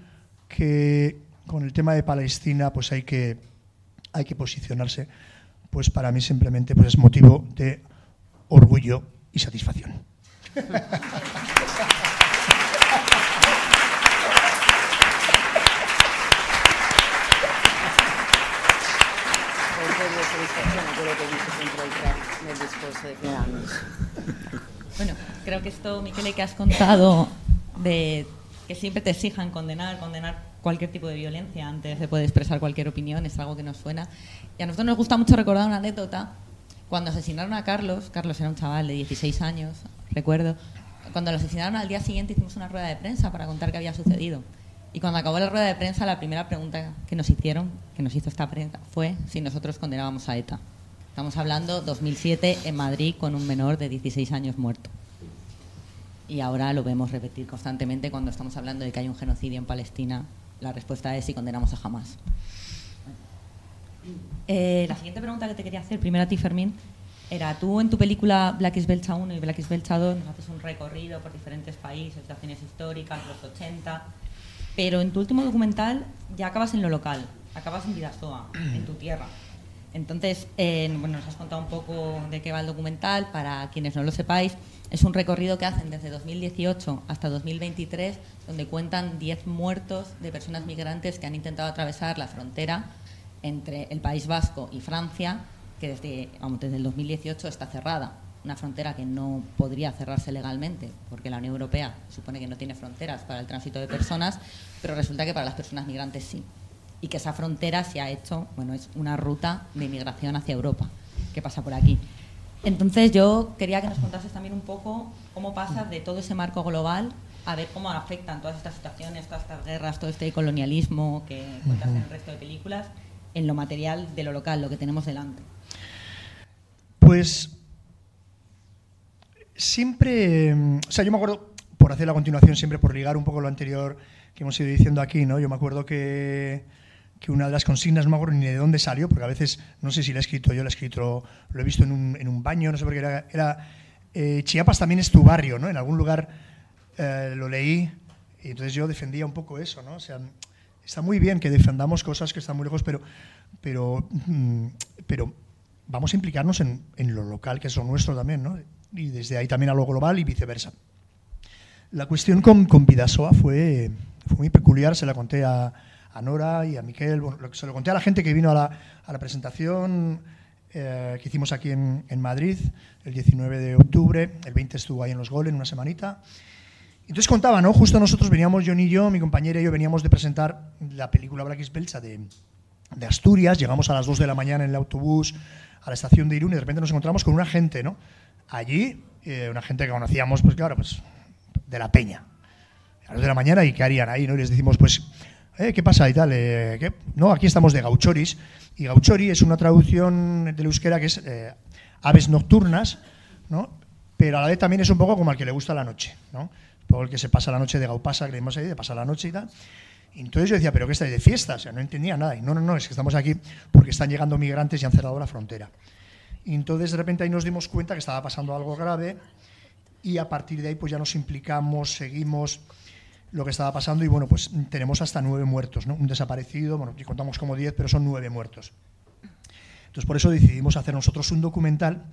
que con el tema de Palestina pues hay que, hay que posicionarse, pues para mí simplemente pues es motivo de orgullo y satisfacción. Bueno, creo que esto, Miquel, que has contado de que siempre te exijan condenar, condenar cualquier tipo de violencia antes de poder expresar cualquier opinión, es algo que nos suena. Y a nosotros nos gusta mucho recordar una anécdota. Cuando asesinaron a Carlos, Carlos era un chaval de 16 años, recuerdo, cuando lo asesinaron al día siguiente hicimos una rueda de prensa para contar qué había sucedido. Y cuando acabó la rueda de prensa, la primera pregunta que nos hicieron, que nos hizo esta prensa, fue si nosotros condenábamos a ETA. Estamos hablando 2007 en Madrid con un menor de 16 años muerto y ahora lo vemos repetir constantemente cuando estamos hablando de que hay un genocidio en Palestina. La respuesta es si condenamos a Hamas. Eh, la siguiente pregunta que te quería hacer, primero a ti, Fermín, era tú en tu película Black is Belcha 1 y Black is Belcha 2 nos haces un recorrido por diferentes países, situaciones históricas, los 80, pero en tu último documental ya acabas en lo local, acabas en Vidasoa, en tu tierra. Entonces, eh, bueno, nos has contado un poco de qué va el documental, para quienes no lo sepáis, es un recorrido que hacen desde 2018 hasta 2023, donde cuentan 10 muertos de personas migrantes que han intentado atravesar la frontera entre el País Vasco y Francia, que desde, vamos, desde el 2018 está cerrada. Una frontera que no podría cerrarse legalmente, porque la Unión Europea supone que no tiene fronteras para el tránsito de personas, pero resulta que para las personas migrantes sí. y que esa frontera se ha hecho, bueno, es una ruta de migración hacia Europa que pasa por aquí. Entonces yo quería que nos contases también un poco cómo pasas de todo ese marco global a ver cómo afectan todas estas situaciones, todas estas guerras, todo este colonialismo que cuentas en el resto de películas en lo material de lo local, lo que tenemos delante. Pues siempre, o sea, yo me acuerdo, por hacer la continuación, siempre por ligar un poco lo anterior que hemos ido diciendo aquí, ¿no? Yo me acuerdo que, que una de las consignas, no me acuerdo ni de dónde salió, porque a veces, no sé si la he escrito yo, la he escrito, lo he visto en un, en un baño, no sé por qué, era, era eh, Chiapas también es tu barrio, ¿no? En algún lugar eh, lo leí y entonces yo defendía un poco eso, ¿no? O sea, está muy bien que defendamos cosas que están muy lejos, pero, pero, mm, pero vamos a implicarnos en, en lo local, que es lo nuestro también, ¿no? Y desde ahí también a lo global y viceversa. La cuestión con, con Vidasoa fue, fue muy peculiar, se la conté a, a Nora y a Miquel, bueno, lo- se lo conté a la gente que vino a la, a la presentación eh, que hicimos aquí en, en Madrid el 19 de octubre, el 20 estuvo ahí en Los Goles, una semanita. Entonces contaba, ¿no? Justo nosotros veníamos, John y yo, mi compañera y yo, veníamos de presentar la película Black is de, de Asturias, llegamos a las 2 de la mañana en el autobús a la estación de Irún y de repente nos encontramos con una gente, ¿no? Allí, eh, una gente que conocíamos, pues claro, pues de la peña. A las 2 de la mañana y qué harían ahí, ¿no? Y les decimos, pues, eh, ¿qué pasa y tal? Eh. No, aquí estamos de gauchoris y gauchori es una traducción del euskera que es eh, aves nocturnas, ¿no? Pero a la vez también es un poco como al que le gusta la noche, ¿no? Poco el que se pasa la noche de gaupasa, que le hemos ahí, de pasar la noche y tal. Y entonces yo decía, ¿pero qué estáis de fiesta? O sea, no entendía nada. Y no, no, no, es que estamos aquí porque están llegando migrantes y han cerrado la frontera. Y entonces de repente ahí nos dimos cuenta que estaba pasando algo grave y a partir de ahí pues ya nos implicamos, seguimos lo que estaba pasando y bueno, pues tenemos hasta nueve muertos, ¿no? Un desaparecido, bueno, y contamos como diez, pero son nueve muertos. Entonces por eso decidimos hacer nosotros un documental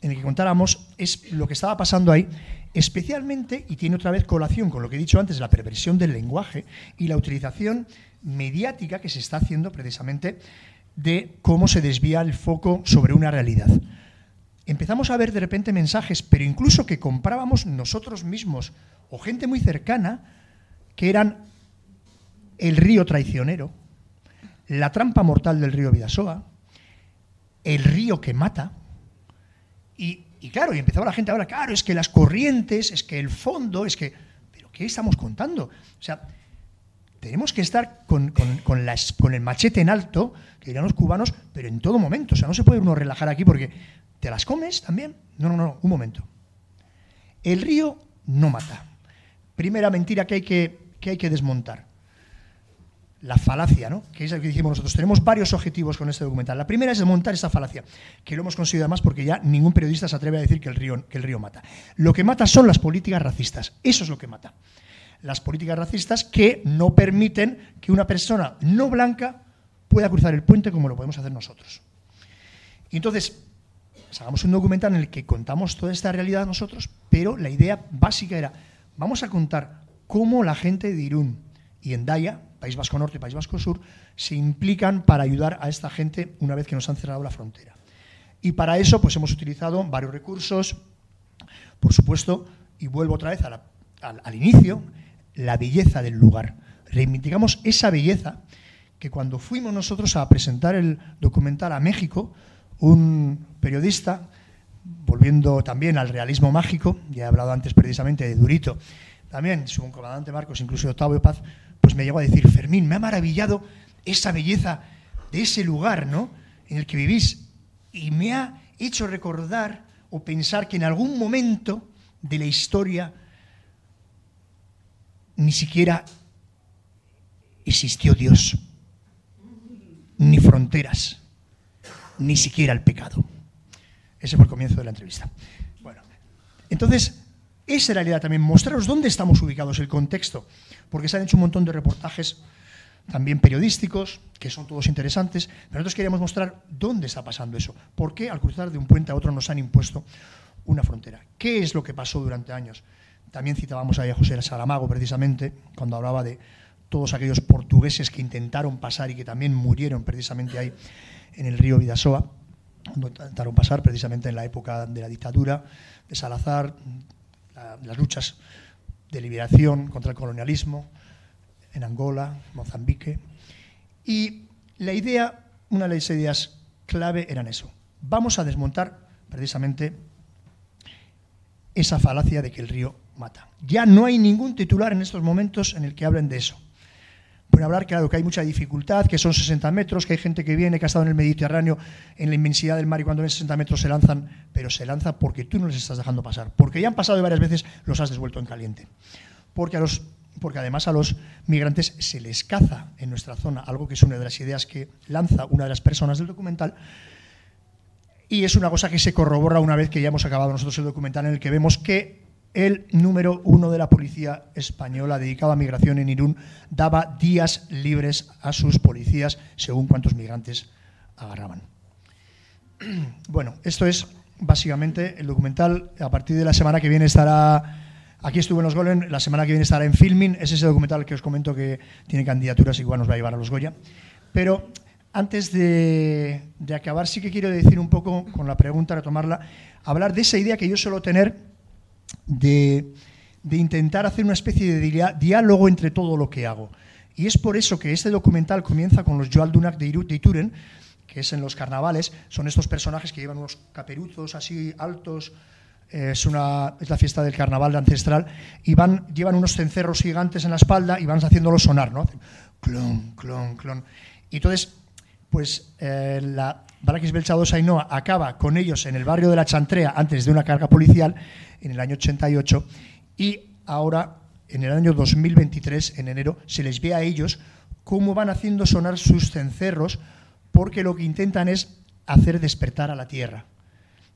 en el que contáramos es lo que estaba pasando ahí, especialmente, y tiene otra vez colación con lo que he dicho antes, la perversión del lenguaje y la utilización mediática que se está haciendo precisamente de cómo se desvía el foco sobre una realidad. Empezamos a ver de repente mensajes, pero incluso que comprábamos nosotros mismos o gente muy cercana, que eran el río traicionero, la trampa mortal del río Vidasoa, el río que mata, y, claro, y empezaba la gente ahora, claro, es que las corrientes, es que el fondo, es que... ¿Pero qué estamos contando? O sea, tenemos que estar con, con- con con el machete en alto, que dirán los cubanos, pero en todo momento. O sea, no se puede uno relajar aquí porque te las comes también. No, no, no, un momento. El río no mata. Primera mentira que hay que, que, hay que desmontar. La falacia, ¿no? Que es lo que dijimos nosotros. Tenemos varios objetivos con este documental. La primera es desmontar esta falacia, que lo hemos conseguido además porque ya ningún periodista se atreve a decir que el río, que el río mata. Lo que mata son las políticas racistas. Eso es lo que mata. Las políticas racistas que no permiten que una persona no blanca pueda cruzar el puente como lo podemos hacer nosotros. Y entonces, hagamos un documental en el que contamos toda esta realidad nosotros, pero la idea básica era, vamos a contar cómo la gente de Irún y Endaya, País Vasco Norte y País Vasco Sur, se implican para ayudar a esta gente una vez que nos han cerrado la frontera. Y para eso pues hemos utilizado varios recursos, por supuesto, y vuelvo otra vez al, al inicio, la belleza del lugar. Reivindicamos esa belleza que cuando fuimos nosotros a presentar el documental a México, un periodista, volviendo también al realismo mágico, ya he hablado antes precisamente de Durito, también su comandante Marcos, incluso Octavio Paz, pues me llegó a decir, Fermín, me ha maravillado esa belleza de ese lugar, ¿no? En el que vivís. Y me ha hecho recordar o pensar que en algún momento de la historia ni siquiera existió Dios, ni fronteras, ni siquiera el pecado. Ese fue el comienzo de la entrevista. Bueno, entonces, esa era la idea también, mostraros dónde estamos ubicados, el contexto, porque se han hecho un montón de reportajes también periodísticos, que son todos interesantes, pero nosotros queríamos mostrar dónde está pasando eso, por qué al cruzar de un puente a otro nos han impuesto una frontera, qué es lo que pasó durante años. También citábamos ahí a José Saramago, precisamente, cuando hablaba de todos aquellos portugueses que intentaron pasar y que también murieron precisamente ahí en el río Vidasoa, cuando intentaron pasar precisamente en la época de la dictadura de Salazar, la- las luchas de liberación contra el colonialismo en Angola, Mozambique. Y la idea, una de las ideas clave eran eso. Vamos a desmontar precisamente esa falacia de que el río mata. Ya no hay ningún titular en estos momentos en el que hablen de eso. Pueden hablar, claro, que hay mucha dificultad, que son 60 metros, que hay gente que viene, que ha estado en el Mediterráneo, en la inmensidad del mar, y cuando ven 60 metros se lanzan, pero se lanza porque tú no les estás dejando pasar. Porque ya han pasado varias veces, los has desvuelto en caliente. Porque, a los, porque además a los migrantes se les caza en nuestra zona, algo que es una de las ideas que lanza una de las personas del documental, y es una cosa que se corrobora una vez que ya hemos acabado nosotros el documental en el que vemos que el número uno de la policía española dedicado a migración en Irún daba días libres a sus policías según cuántos migrantes agarraban. Bueno, esto es básicamente el documental. A partir de la semana que viene estará... Aquí estuvo en Los Golen, la semana que viene estará en Filming. Es ese documental que os comento que tiene candidaturas, igual nos va a llevar a los Goya. Pero antes de, de, acabar, sí que quiero decir un poco, con la pregunta, retomarla, hablar de esa idea que yo suelo tener de, de intentar hacer una especie de diálogo entre todo lo que hago. Y es por eso que este documental comienza con los Joal Dunak de, de Ituren, que es en los carnavales, son estos personajes que llevan unos caperuzos así altos, es, una, es la fiesta del carnaval ancestral, y van, llevan unos cencerros gigantes en la espalda y van haciéndolo sonar, ¿no? Clon, clon, clon. Y entonces pues eh, la Barakis Belchado Sainoa acaba con ellos en el barrio de la Chantrea antes de una carga policial en el año 88 y ahora en el año 2023, en enero, se les ve a ellos cómo van haciendo sonar sus cencerros porque lo que intentan es hacer despertar a la tierra.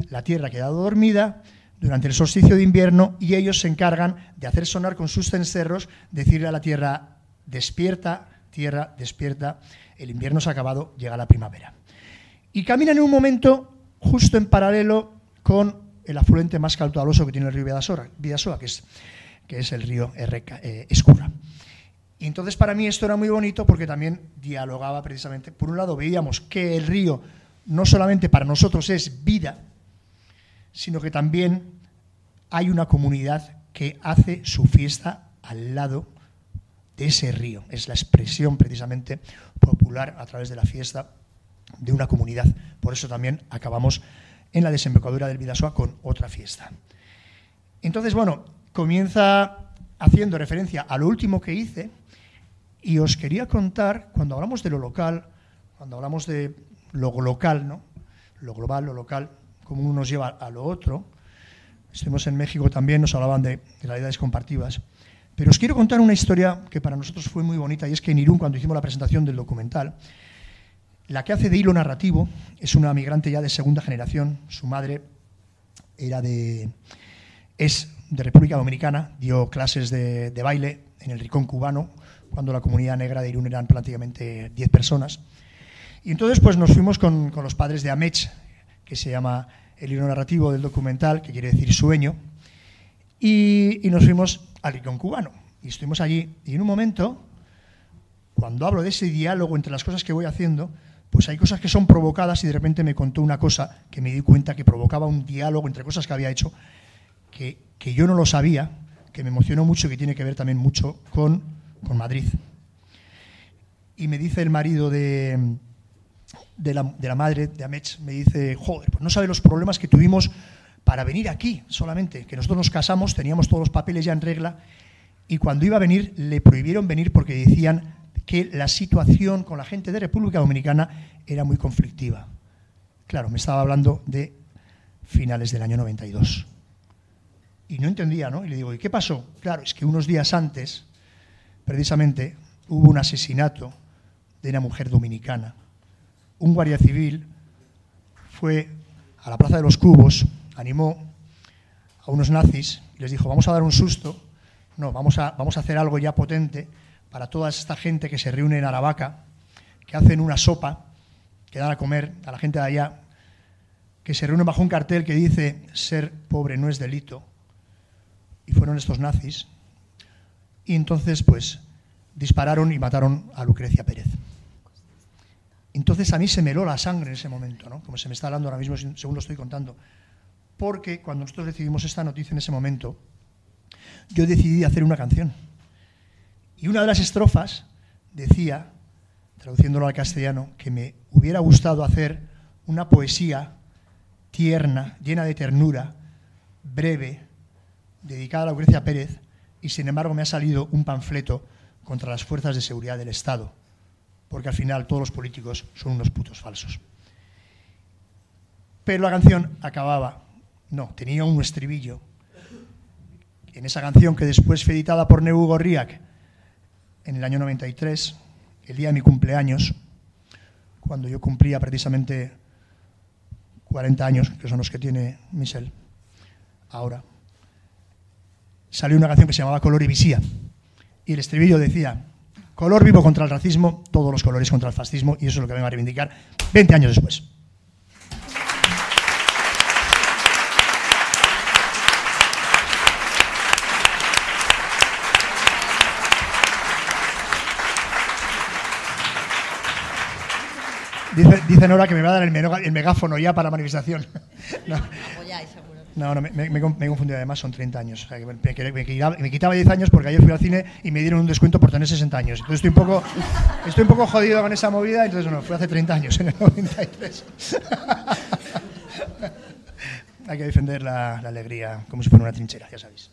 La tierra ha quedado dormida durante el solsticio de invierno y ellos se encargan de hacer sonar con sus cencerros, decirle a la tierra, despierta, tierra, despierta, el invierno se ha acabado, llega la primavera. Y caminan en un momento justo en paralelo con el afluente más caudaloso que tiene el río Vidasoa, que es, que es el río eh, Escurra. Y entonces para mí esto era muy bonito porque también dialogaba precisamente, por un lado veíamos que el río no solamente para nosotros es vida, sino que también hay una comunidad que hace su fiesta al lado ese río. Es la expresión precisamente popular a través de la fiesta de una comunidad. Por eso también acabamos en la desembocadura del Vidasoa con otra fiesta. Entonces, bueno, comienza haciendo referencia a lo último que hice y os quería contar, cuando hablamos de lo local, cuando hablamos de lo local, ¿no? lo global, lo local, cómo uno nos lleva a lo otro, estuvimos en México también, nos hablaban de realidades compartidas. Pero os quiero contar una historia que para nosotros fue muy bonita y es que en Irún, cuando hicimos la presentación del documental, la que hace de hilo narrativo es una migrante ya de segunda generación. Su madre era de, es de República Dominicana, dio clases de, baile en el Ricón cubano, cuando la comunidad negra de Irún eran prácticamente 10 personas. Y entonces pues nos fuimos con, con los padres de Amech, que se llama el hilo narrativo del documental, que quiere decir sueño, y nos fuimos al rincón cubano. Y estuvimos allí y en un momento, cuando hablo de ese diálogo entre las cosas que voy haciendo, pues hay cosas que son provocadas y de repente me contó una cosa que me di cuenta que provocaba un diálogo entre cosas que había hecho que, que yo no lo sabía, que me emocionó mucho y que tiene que ver también mucho con, con Madrid. Y me dice el marido de, de, la, de la madre de Amech, me dice, joder, pues no sabe los problemas que tuvimos para venir aquí solamente, que nosotros nos casamos, teníamos todos los papeles ya en regla, y cuando iba a venir le prohibieron venir porque decían que la situación con la gente de República Dominicana era muy conflictiva. Claro, me estaba hablando de finales del año 92. Y no entendía, ¿no? Y le digo, ¿y qué pasó? Claro, es que unos días antes, precisamente, hubo un asesinato de una mujer dominicana. Un guardia civil fue a la Plaza de los Cubos animó a unos nazis y les dijo, vamos a dar un susto, no, vamos a, vamos a hacer algo ya potente para toda esta gente que se reúne en Aravaca, que hacen una sopa, que dan a comer a la gente de allá, que se reúnen bajo un cartel que dice ser pobre no es delito, y fueron estos nazis, y entonces pues dispararon y mataron a Lucrecia Pérez. Entonces a mí se me heló la sangre en ese momento, ¿no? como se me está hablando ahora mismo según lo estoy contando porque cuando nosotros recibimos esta noticia en ese momento, yo decidí hacer una canción. Y una de las estrofas decía, traduciéndolo al castellano, que me hubiera gustado hacer una poesía tierna, llena de ternura, breve, dedicada a Lucrecia Pérez, y sin embargo me ha salido un panfleto contra las fuerzas de seguridad del Estado, porque al final todos los políticos son unos putos falsos. Pero la canción acababa, no, tenía un estribillo. En esa canción que después fue editada por Neu Gorriak en el año 93, el día de mi cumpleaños, cuando yo cumplía precisamente 40 años, que son los que tiene Michel ahora, salió una canción que se llamaba Color y Visía. Y el estribillo decía, color vivo contra el racismo, todos los colores contra el fascismo, y eso es lo que vengo a reivindicar 20 años después. Dice, dice Nora que me va a dar el, megáfono ya para la manifestación. No. Apoyáis, seguro. No, no, me, me- me he confundido, además son 30 años. O sea, que me, me- me quitaba, me quitaba 10 años porque ayer fui al cine y me dieron un descuento por tener 60 años. Entonces estoy un poco, estoy un poco jodido con esa movida, entonces no, fue hace 30 años, en el 93. Hay que defender la, la alegría como si fuera una trinchera, ya sabéis.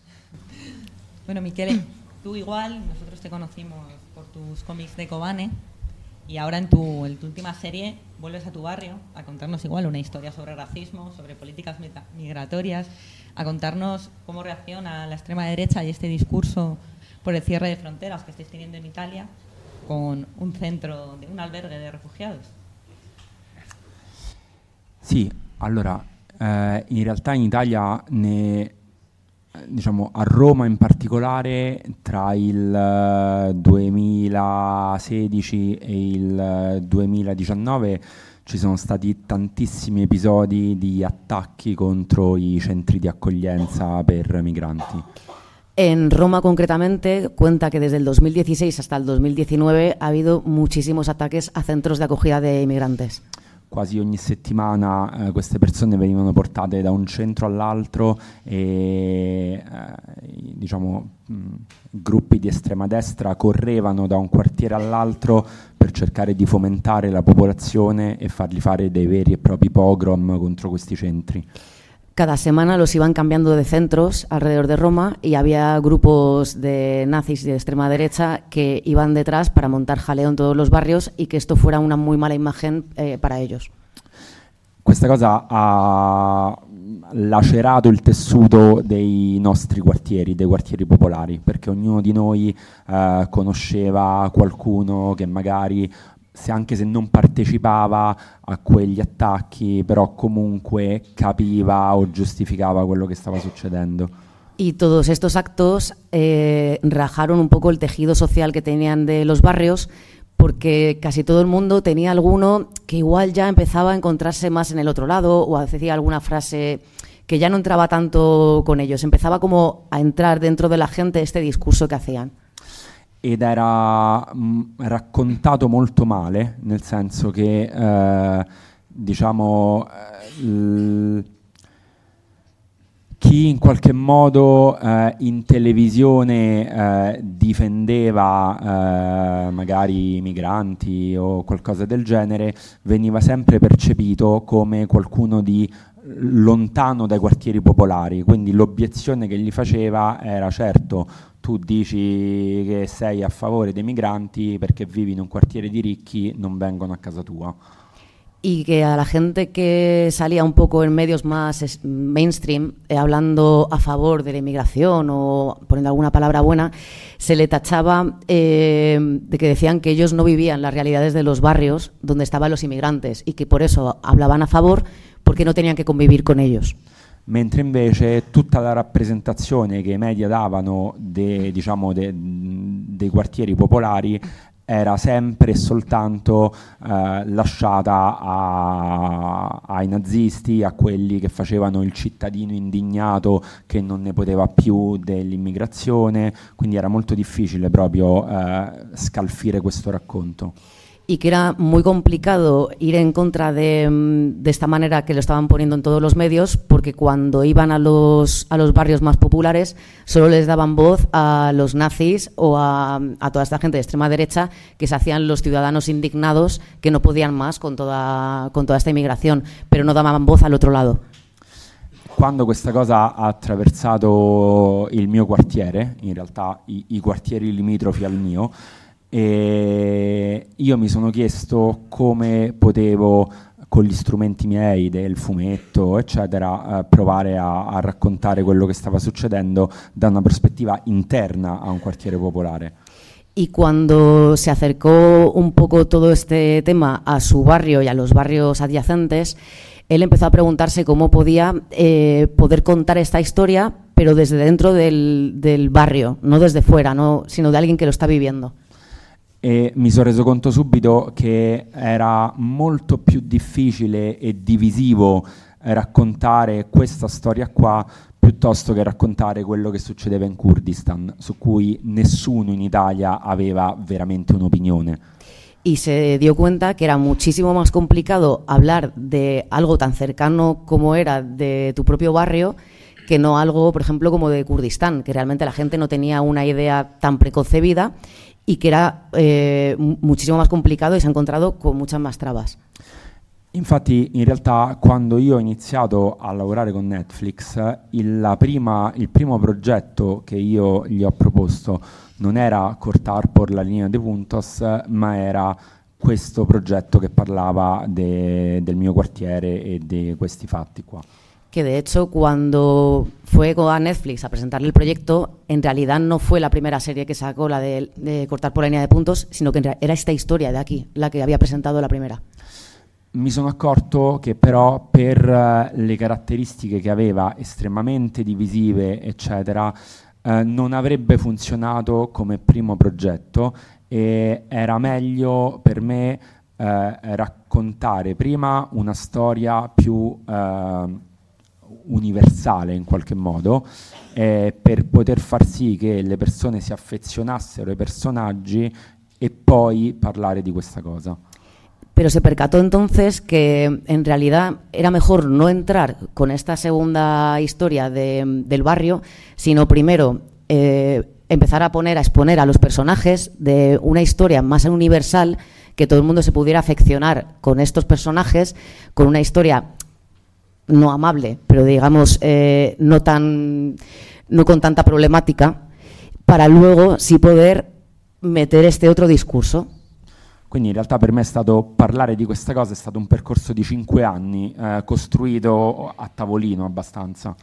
Bueno, Miquel, tú igual, nosotros te conocimos por tus cómics de Kobane y ahora en tu, última serie vuelves a tu barrio a contarnos igual una historia sobre racismo, sobre políticas migratorias, a contarnos cómo reacciona la extrema derecha y este discurso por el cierre de fronteras que estáis teniendo en Italia con un centro, de un albergue de refugiados. Sì, allora, eh, in realtà in Italia, ne, diciamo, a Roma in particolare, tra il eh, 2016 e il eh, 2019 ci sono stati tantissimi episodi di attacchi contro i centri di accoglienza per migranti. En Roma concretamente cuenta que desde el 2016 hasta el 2019 ha habido muchísimos ataques a centros de acogida de inmigrantes. Quasi ogni settimana eh, queste persone venivano portate da un centro all'altro e eh, diciamo, mh, gruppi di estrema destra correvano da un quartiere all'altro per cercare di fomentare la popolazione e fargli fare dei veri e propri pogrom contro questi centri. Cada semana los iban cambiando de centros alrededor de Roma y había grupos de nazis de extrema derecha que iban detrás para montar jaleo en todos los barrios y que esto fuera una muy mala imagen eh, para ellos. Questa cosa ha lacerato il tessuto dei nostri quartieri, dei quartieri popolari, perché ognuno di noi eh, conosceva qualcuno che magari, se anche se non partecipava a quegli attacchi, però comunque capiva o giustificava quello che stava succedendo. Y todos estos actos eh, rajaron un poco el tejido social que tenían de los barrios, porque casi todo el mundo tenía alguno que igual ya empezaba a encontrarse más en el otro lado o decía alguna frase que ya no entraba tanto con ellos, empezaba como a entrar dentro de la gente este discurso que hacían. Ed era mh, raccontato molto male, nel senso che eh, diciamo eh, l- chi in qualche modo eh, in televisione eh, difendeva eh, magari i migranti o qualcosa del genere veniva sempre percepito come qualcuno di lontano dai quartieri popolari, quindi l'obiezione che gli faceva era certo tu dici che sei a favore dei migranti perché vivi in un quartiere di ricchi, non vengono a casa tua. y que a la gente que salía un poco en medios más mainstream, eh, hablando a favor de la inmigración o poniendo alguna palabra buena, se le tachaba eh, de que decían que ellos no vivían las realidades de los barrios donde estaban los inmigrantes y que por eso hablaban a favor porque no tenían que convivir con ellos. mentre invece tutta la rappresentazione che i media davano de- diciamo, de- dei quartieri popolari era sempre e soltanto eh, lasciata a- ai nazisti, a quelli che facevano il cittadino indignato che non ne poteva più dell'immigrazione, quindi era molto difficile proprio eh, scalfire questo racconto. Y que era muy complicado ir en contra de, mm, de, esta manera que lo estaban poniendo en todos los medios, porque cuando iban a los, a los barrios más populares solo les daban voz a los nazis o a, a toda esta gente de extrema derecha que se hacían los ciudadanos indignados que no podían más con toda, con toda esta inmigración, pero no daban voz al otro lado. Quando questa cosa ha attraversato il mio quartiere, in realtà i, i quartieri limitrofi al mio, e io mi sono chiesto come potevo con gli strumenti miei del fumetto, eccetera, eh, provare a, a, raccontare quello che stava succedendo da una prospettiva interna a un quartiere popolare. Y cuando se acercó un poco todo este tema a su barrio y a los barrios adyacentes, él empezó a preguntarse cómo podía eh, poder contar esta historia, pero desde dentro del, del barrio, no desde fuera, no, sino de alguien que lo está viviendo. E mi sono reso conto subito che era molto più difficile e divisivo raccontare questa storia qua piuttosto che raccontare quello che succedeva in Kurdistan, su cui nessuno in Italia aveva veramente un'opinione. Y se dio cuenta que era muchísimo más complicado hablar de algo tan cercano como era de tu propio barrio que no algo, por ejemplo, como de Kurdistán, que realmente la gente no tenía una idea tan preconcebida y que era eh, muchísimo más complicado y se ha encontrado con muchas más trabas. Infatti, in realtà, quando io ho iniziato a lavorare con Netflix, il, prima, il primo progetto che io gli ho proposto non era cortar por la linea de puntos, ma era questo progetto che parlava de, del mio quartiere e di questi fatti qua. Que de hecho cuando fue a Netflix a presentarle el proyecto, en realidad no fue la primera serie que sacó, la de, cortar por la línea de puntos, sino que era esta historia de aquí, la que había presentado la primera. Mi sono accorto che però per eh, le caratteristiche che aveva, estremamente divisive, eccetera, eh, non avrebbe funzionato come primo progetto e era meglio per me eh, raccontare prima una storia più eh, universale in qualche modo eh, per poter far sì che le persone si affezionassero ai personaggi e poi parlare di questa cosa. Pero se percató entonces que en realidad era mejor no entrar con esta segunda historia de, del barrio, sino primero eh, empezar a poner, a exponer a los personajes de una historia más universal, que todo el mundo se pudiera afeccionar con estos personajes, con una historia no amable, pero digamos eh, no, tan, no con tanta problemática, para luego sí poder meter este otro discorso. Quindi in realtà per me stato parlare di questa cosa è stato un percorso di cinque anni, eh, costruito a tavolino abbastanza.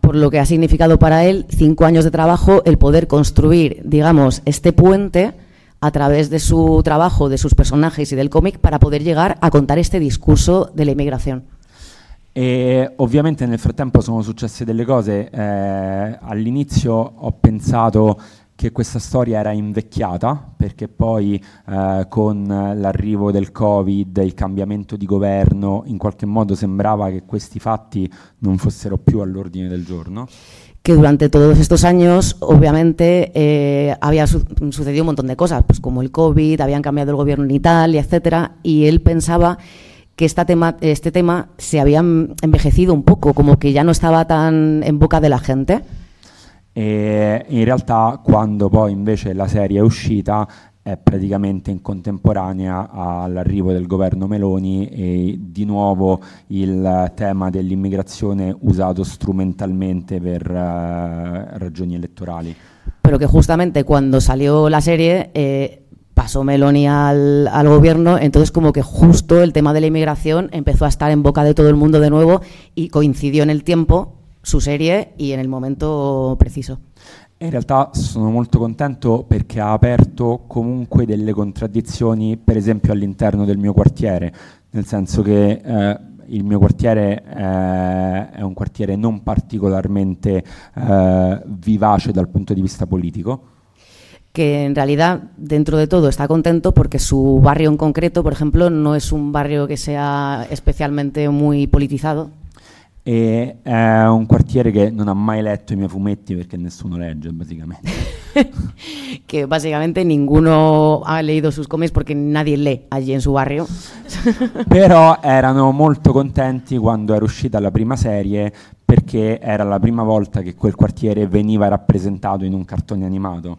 Por lo que ha significado para él cinco años de trabajo el poder construir, digamos, este puente a través de su trabajo, de sus personajes y del cómic para poder llegar a contar este discurso de la inmigración. E ovviamente nel frattempo sono successe delle cose. Eh, all'inizio ho pensato che questa storia era invecchiata perché poi eh, con l'arrivo del Covid, il cambiamento di governo, in qualche modo sembrava che questi fatti non fossero più all'ordine del giorno. que durante todos estos años, obviamente, eh, había su sucedido un montón de cosas, pues como el COVID, habían cambiado el gobierno en Italia, etcétera, y él pensaba que esta tema, este tema se había envejecido un poco, como que ya no estaba tan en boca de la gente. E in realtà quando poi invece la serie è uscita è praticamente in contemporanea all'arrivo del governo Meloni e di nuovo il tema dell'immigrazione usato strumentalmente per uh, ragioni elettorali. Pero que justamente cuando salió la serie eh, pasó Meloni al, al, gobierno, entonces como que justo el tema de la inmigración empezó a estar en boca de todo el mundo de nuevo y coincidió en el tiempo su serie y en el momento preciso. In realtà sono molto contento perché ha aperto comunque delle contraddizioni, per esempio all'interno del mio quartiere, nel senso che eh, il mio quartiere eh, è un quartiere non particolarmente eh, vivace dal punto di vista politico que en realidad dentro de todo está contento porque su barrio en concreto, por ejemplo, no es un barrio que sea especialmente muy politizado. E è un quartiere che non ha mai letto i miei fumetti perché nessuno legge, basicamente. que básicamente ninguno ha leído sus cómics porque nadie lee allí en su barrio. Però erano molto contenti quando era uscita la prima serie perché era la prima volta che quel quartiere veniva rappresentato in un cartone animato.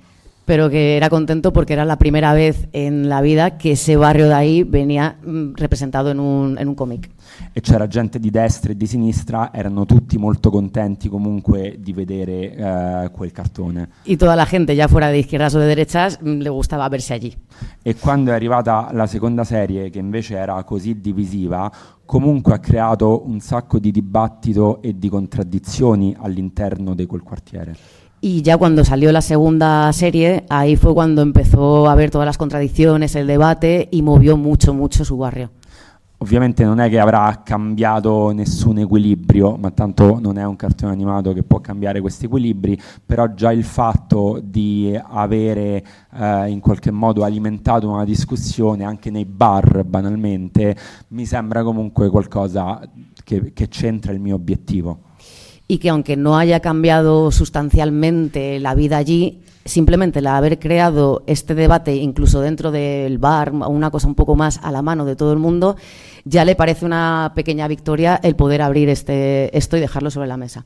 Pero que era contento porque era la primera vez en la vida que ese barrio de ahí venía mm, representado en un, en un cómic. E c'era gente di destra e di sinistra, erano tutti molto contenti comunque di vedere eh, quel cartone. Y toda la gente, ya fuera de izquierdas o de derechas, mm, le gustaba verse allí. E quando è arrivata la seconda serie, che invece era così divisiva, comunque ha creato un sacco di dibattito e di contraddizioni all'interno di quel quartiere. Y ya cuando salió la segunda serie, ahí fue cuando empezó a ver todas las contradicciones, el debate y movió mucho, mucho su barrio. Ovviamente non è che avrà cambiato nessun equilibrio, ma tanto non è un cartone animato che può cambiare questi equilibri, però già il fatto di avere eh, in qualche modo alimentato una discussione anche nei bar banalmente mi sembra comunque qualcosa che, che c'entra il mio obiettivo. Y que aunque no haya cambiado sustancialmente la vida allí, simplemente el haber creado este debate, incluso dentro del bar, una cosa un poco más a la mano de todo el mundo, ya le parece una pequeña victoria el poder abrir este, esto y dejarlo sobre la mesa.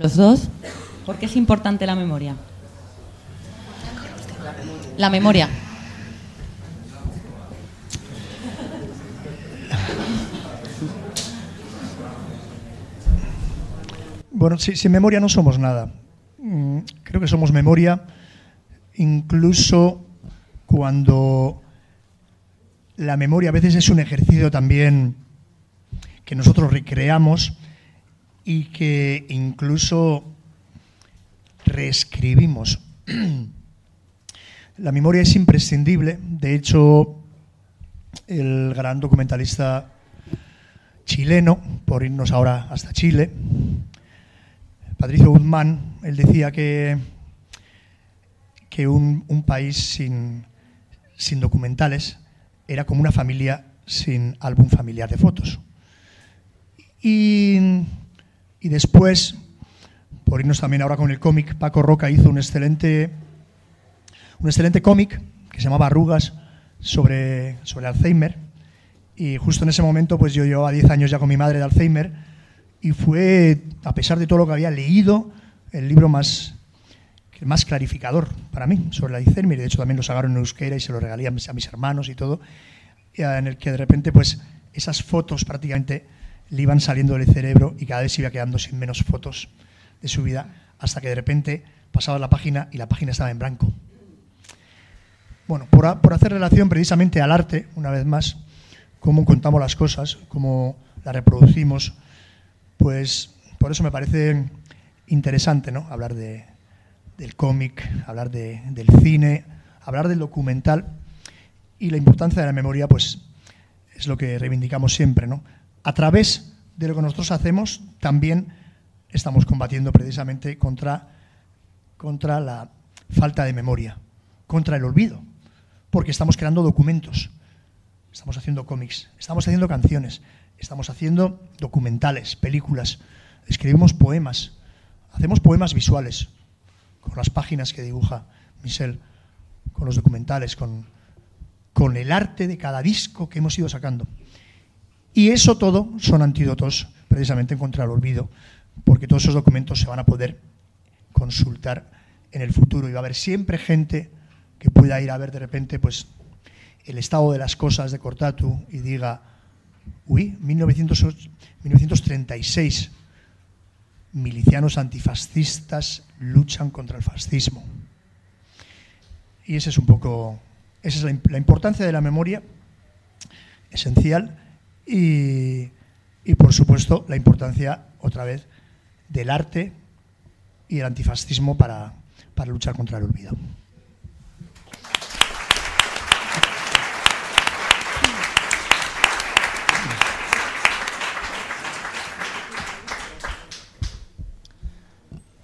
Los dos, ¿por qué es importante la memoria? La memoria. Bueno, si- sin memoria no somos nada. Mm, Creo que somos memoria incluso cuando la memoria a veces es un ejercicio también que nosotros recreamos y que incluso reescribimos. La memoria es imprescindible. De hecho, el gran documentalista chileno, por irnos ahora hasta Chile, Patricio Guzmán, él decía que, que un, país sin, sin documentales era como una familia sin álbum familiar de fotos. Y, y después, por irnos también ahora con el cómic, Paco Roca hizo un excelente, un excelente cómic que se llamaba Arrugas sobre, sobre Alzheimer. Y justo en ese momento, pues yo llevaba 10 años ya con mi madre de Alzheimer y fue, a pesar de todo lo que había leído, el libro más, más clarificador para mí sobre la Alzheimer. De hecho, también lo sacaron en euskera y se lo regalé a mis, a mis hermanos y todo. En el que de repente, pues, esas fotos prácticamente le iban saliendo del cerebro y cada vez se iba quedando sin menos fotos de su vida, hasta que de repente pasaba la página y la página estaba en blanco. Bueno, por, por hacer relación precisamente al arte, una vez más, cómo contamos las cosas, cómo las reproducimos, pues por eso me parece interesante ¿no? hablar de, del cómic, hablar de- del cine, hablar del documental y la importancia de la memoria, pues es lo que reivindicamos siempre. ¿no? A través de lo que nosotros hacemos, también estamos combatiendo precisamente contra, contra la falta de memoria, contra el olvido, porque estamos creando documentos, estamos haciendo cómics, estamos haciendo canciones, estamos haciendo documentales, películas, escribimos poemas, hacemos poemas visuales, con las páginas que dibuja Michel, con los documentales, con, con el arte de cada disco que hemos ido sacando. Y eso todo son antídotos precisamente contra el olvido, porque todos esos documentos se van a poder consultar en el futuro y va a haber siempre gente que pueda ir a ver de repente pues el estado de las cosas de Cortatu y diga, uy, 1908 1936, milicianos antifascistas luchan contra el fascismo. Y ese es un poco, esa es la, la importancia de la memoria, esencial, y, por supuesto la importancia, otra vez, del arte y el antifascismo para, para luchar contra el olvido.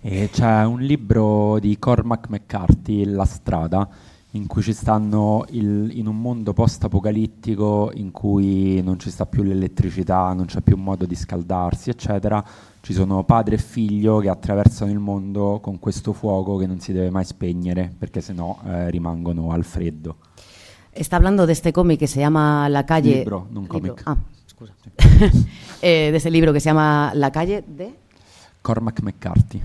E c'è un libro di Cormac McCarthy, La strada, in cui ci stanno il- in un mondo post-apocalittico in cui non ci sta più l'elettricità, non c'è più modo di scaldarsi, eccetera. Ci sono padre e figlio che attraversano il mondo con questo fuoco che non si deve mai spegnere perché sennò eh, rimangono al freddo. Está hablando de este cómic que se llama La calle. Libro, no un cómic. Ah, excusa. Eh, de ese libro que se llama La calle de. Cormac McCarthy.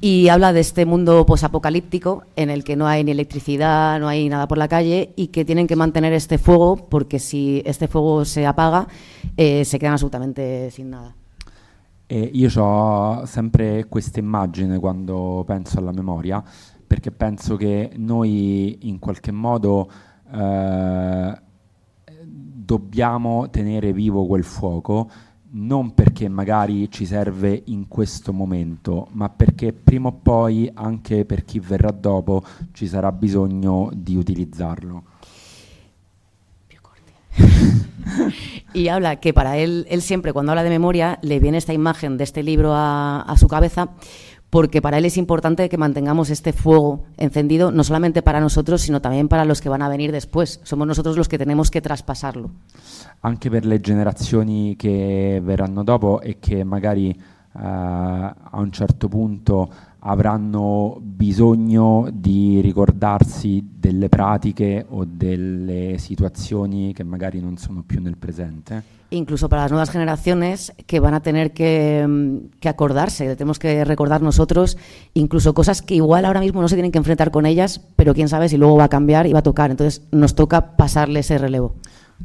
Y habla de este mundo posapocalíptico en el que no hay ni electricidad, no hay nada por la calle y que tienen que mantener este fuego porque si este fuego se apaga eh, se quedan absolutamente sin nada. E io ho sempre questa immagine quando penso alla memoria, perché penso che noi in qualche modo eh, dobbiamo tenere vivo quel fuoco, non perché magari ci serve in questo momento, ma perché prima o poi, anche per chi verrà dopo, ci sarà bisogno di utilizzarlo. Y habla que para él, él siempre cuando habla de memoria le viene esta imagen de este libro a, a su cabeza porque para él es importante que mantengamos este fuego encendido no solamente para nosotros sino también para los que van a venir después. Somos nosotros los que tenemos que traspasarlo. anche per le generazioni che verranno dopo e che magari eh, a un certo punto avranno bisogno di ricordarsi delle pratiche o delle situazioni che magari non sono più nel presente. Incluso para las nuevas generaciones que van a tener que, mm, que acordarse, tenemos que recordar nosotros incluso cosas que igual ahora mismo no se tienen que enfrentar con ellas, pero quién sabe si luego va a cambiar y va a tocar. Entonces nos toca pasarle ese relevo.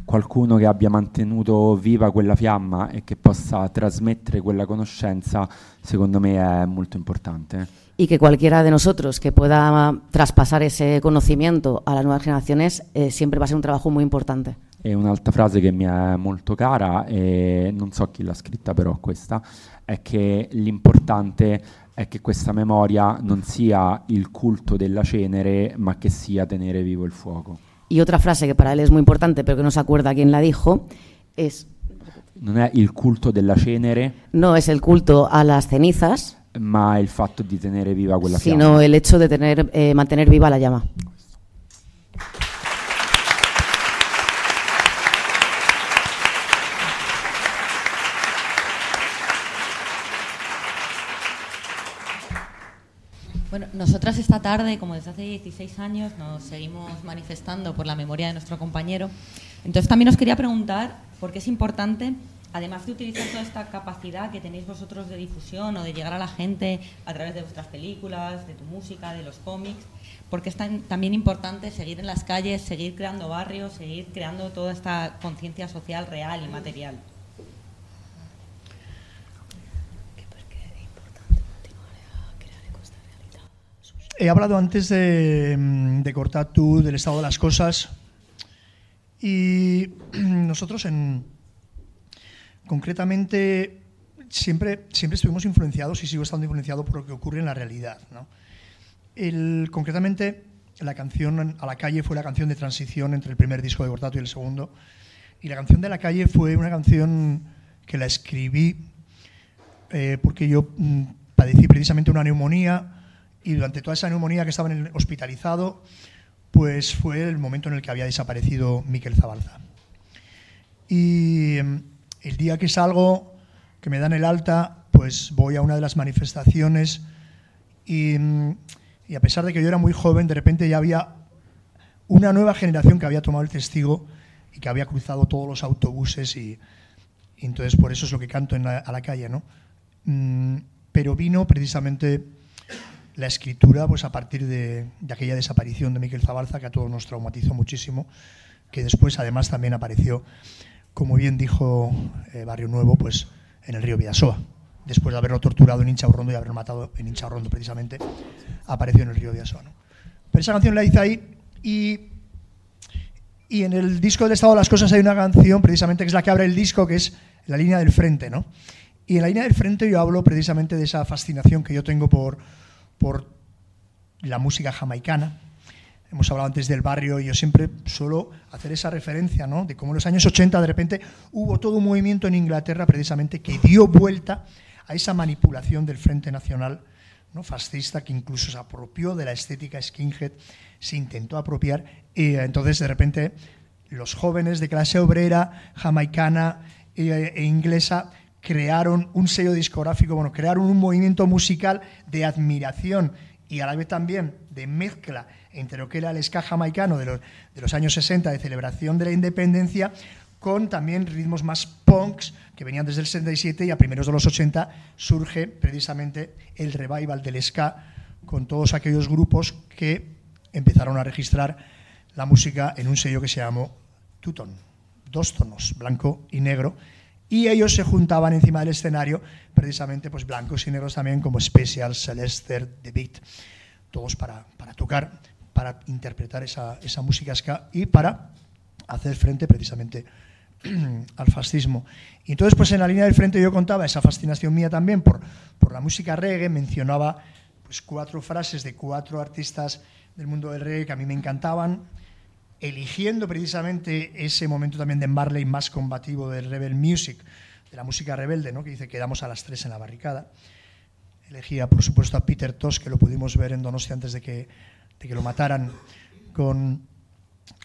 Qualcuno che abbia mantenuto viva quella fiamma e che possa trasmettere quella conoscenza, secondo me è molto importante. y que cualquiera de nosotros que pueda traspasar ese conocimiento a las nuevas generaciones eh, siempre va a ser un trabajo muy importante. E un'altra frase che mi è molto cara, e non so chi l'ha scritta però questa, è che l'importante è che questa memoria non sia il culto della cenere, ma che sia tenere vivo il fuoco. Y otra frase que para él es muy importante, pero que no se acuerda quién la dijo, es Non è il culto della cenere, no es el culto a las cenizas, ma il fatto di tenere viva quella sino fiamma. el hecho de tener, eh, mantener viva la llama. Bueno, nosotras esta tarde, como desde hace 16 años, nos seguimos manifestando por la memoria de nuestro compañero. Entonces también os quería preguntar por qué es importante, además de utilizar toda esta capacidad que tenéis vosotros de difusión o de llegar a la gente a través de vuestras películas, de tu música, de los cómics, porque es tan- también importante seguir en las calles, seguir creando barrios, seguir creando toda esta conciencia social real y material. He hablado antes de, mm, de cortar tú, del estado de las cosas. Y nosotros en concretamente siempre, siempre estuvimos influenciados y sigo estando influenciado por lo que ocurre en la realidad. ¿no? El, concretamente, la canción A la calle fue la canción de transición entre el primer disco de Cortato y el segundo. Y la canción de la calle fue una canción que la escribí eh, porque yo mm, padecí precisamente una neumonía y durante toda esa neumonía que estaba en el hospitalizado, pues fue el momento en el que había desaparecido Miquel Zabalza. Y mm, el día que salgo, que me dan el alta, pues voy a una de las manifestaciones y, mm, y a pesar de que yo era muy joven, de repente ya había una nueva generación que había tomado el testigo y que había cruzado todos los autobuses y, y entonces por eso es lo que canto en la- a la calle, ¿no? Mm, pero vino precisamente la escritura pues a partir de, aquella desaparición de Miquel Zabalza que a todos nos traumatizó muchísimo, que después además también apareció, como bien dijo eh, Barrio Nuevo, pues en el río Vidasoa. Después de haberlo torturado en Inchaurrondo y haberlo matado en Inchaurrondo precisamente, apareció en el río Vidasoa. ¿no? Pero esa canción la hice ahí y y en el disco del estado de las cosas hay una canción precisamente que es la que abre el disco, que es La línea del frente, ¿no? Y en la línea del frente yo hablo precisamente de esa fascinación que yo tengo por, por la música jamaicana. Hemos hablado antes del barrio y yo siempre suelo hacer esa referencia, ¿no? De cómo en los años 80 de repente hubo todo un movimiento en Inglaterra precisamente que dio vuelta a esa manipulación del Frente Nacional ¿no? fascista que incluso se apropió de la estética skinhead, se intentó apropiar y eh, entonces de repente los jóvenes de clase obrera, jamaicana e, e inglesa crearon un sello discográfico, bueno, crearon un movimiento musical de admiración y a la vez también de mezcla entre lo que era el ska jamaicano de los, de los años 60 de celebración de la independencia con también ritmos más punks que venían desde el 67 y a primeros de los 80 surge precisamente el revival del ska con todos aquellos grupos que empezaron a registrar la música en un sello que se llamó Tuton, dos tonos, blanco y negro, y ellos se juntaban encima del escenario, precisamente pues blancos y negros también, como Special, Celester, The Beat, todos para, para tocar, para interpretar esa, esa música ska y para hacer frente precisamente al fascismo. Y entonces, pues en la línea del frente yo contaba esa fascinación mía también por, por la música reggae, mencionaba pues cuatro frases de cuatro artistas del mundo del reggae que a mí me encantaban, eligiendo precisamente ese momento también de Marley más combativo del rebel music, de la música rebelde, ¿no? que dice quedamos a las tres en la barricada. Elegía, por supuesto, a Peter Tosh, que lo pudimos ver en Donostia antes de que, de que lo mataran, con,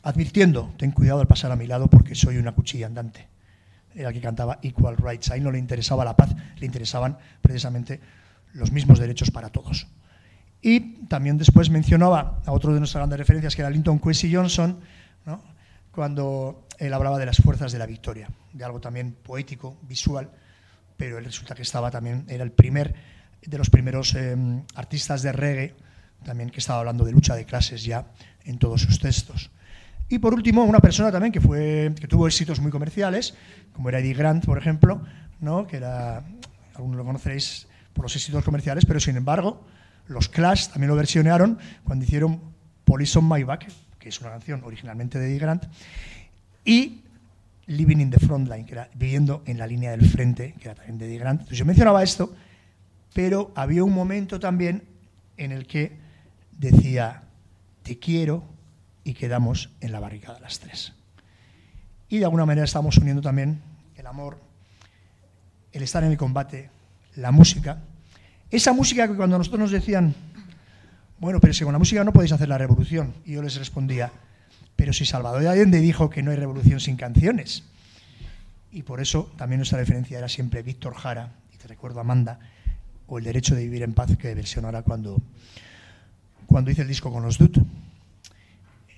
advirtiendo, ten cuidado al pasar a mi lado porque soy una cuchilla andante. Era el que cantaba Equal Rights. Ahí no le interesaba la paz, le interesaban precisamente los mismos derechos para todos. Y también después mencionaba a otro de nuestras grandes referencias, que era Linton Kwesi Johnson, cuando él hablaba de las fuerzas de la victoria, de algo también poético, visual, pero él resulta que estaba también, era el primer de los primeros eh, artistas de reggae, también que estaba hablando de lucha de clases ya en todos sus textos. Y por último, una persona también que, fue, que tuvo éxitos muy comerciales, como era Eddie Grant, por ejemplo, ¿no? que era, algunos lo conoceréis por los éxitos comerciales, pero sin embargo, los Clash también lo versionaron cuando hicieron Police on My Back, que es una canción originalmente de Eddie Grant, y Living in the Frontline, que era viviendo en la línea del frente, que era también de Eddie Grant. Entonces yo mencionaba esto, pero había un momento también en el que decía, te quiero y quedamos en la barricada las tres. Y de alguna manera estamos uniendo también el amor, el estar en el combate, la música, esa música que cuando nosotros nos decían, bueno, pero si con la música no podéis hacer la revolución, y yo les respondía, pero si Salvador de Allende dijo que no hay revolución sin canciones. Y por eso también nuestra referencia era siempre Víctor Jara, y te recuerdo Amanda, o El derecho de vivir en paz, que versionara cuando, cuando hice el disco con los Dut.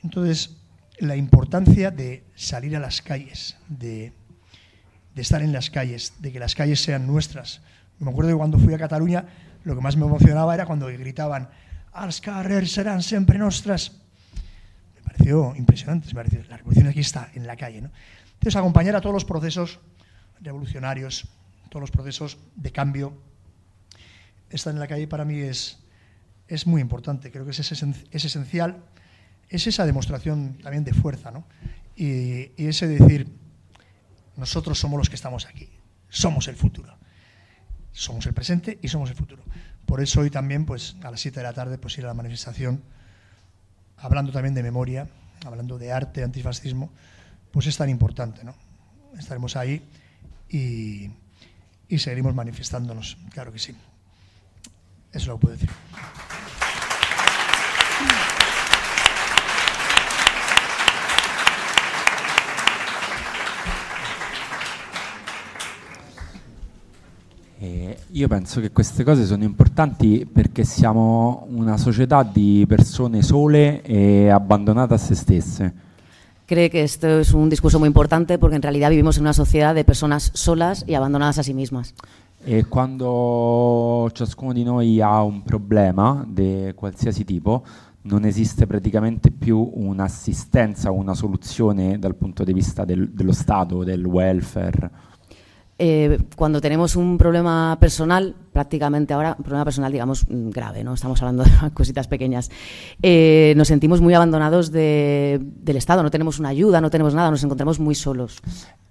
Entonces, la importancia de salir a las calles, de estar en las calles, de que las calles sean nuestras, me acuerdo que cuando fui a Cataluña, lo que más me emocionaba era cuando gritaban «Als carrers serán siempre nuestras». Me pareció impresionante, la revolución aquí está, en la calle. Entonces, acompañar a todos los procesos revolucionarios, todos los procesos de cambio, estar en la calle para mí es, es muy importante, creo que es, es esencial, es esa demostración también de fuerza, ¿no? y ese decir, nosotros somos los que estamos aquí, somos el futuro somos el presente y somos el futuro. Por eso hoy también, pues a las 7 de la tarde, pues ir a la manifestación, hablando también de memoria, hablando de arte, antifascismo, pues es tan importante, ¿no? Estaremos ahí y, y seguiremos manifestándonos, claro que sí. Eso es lo que puedo decir. Io penso che queste cose sono importanti perché siamo una società di persone sole e abbandonate a se stesse. Cree que esto es un discurso muy importante porque en realidad vivimos en una sociedad de personas solas y abandonadas a sí mismas. E quando ciascuno di noi ha un problema di qualsiasi tipo, non esiste praticamente più un'assistenza o una soluzione dal punto di vista del, dello Stato, del welfare. Eh, cuando tenemos un problema personal, prácticamente ahora, un problema personal, digamos, mm, grave, ¿no? Estamos hablando de cositas pequeñas. Eh, nos sentimos muy abandonados de, del Estado, no tenemos una ayuda, no tenemos nada, nos encontramos muy solos.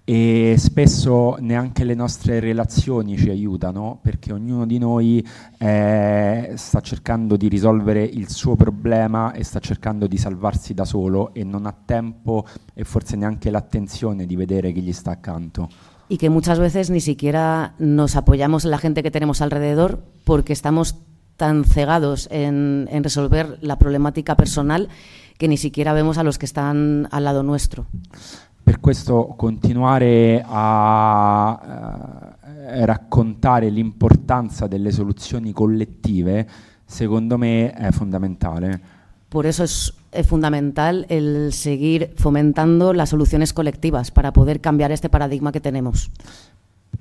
E spesso neanche le nostre relazioni ci aiutano perché ognuno di noi eh, sta cercando di risolvere il suo problema e sta cercando di salvarsi da solo e non ha tempo e forse neanche l'attenzione di vedere chi gli sta accanto. Y que muchas veces ni siquiera nos apoyamos en la gente que tenemos alrededor porque estamos tan cegados en, en resolver la problemática personal che ni siquiera vemos a los que están al lado nuestro. Per questo continuare a eh, raccontare l'importanza delle soluzioni collettive, secondo me è fondamentale. Por eso es, es, fundamental el seguir fomentando las soluciones colectivas para poder cambiar este paradigma que tenemos.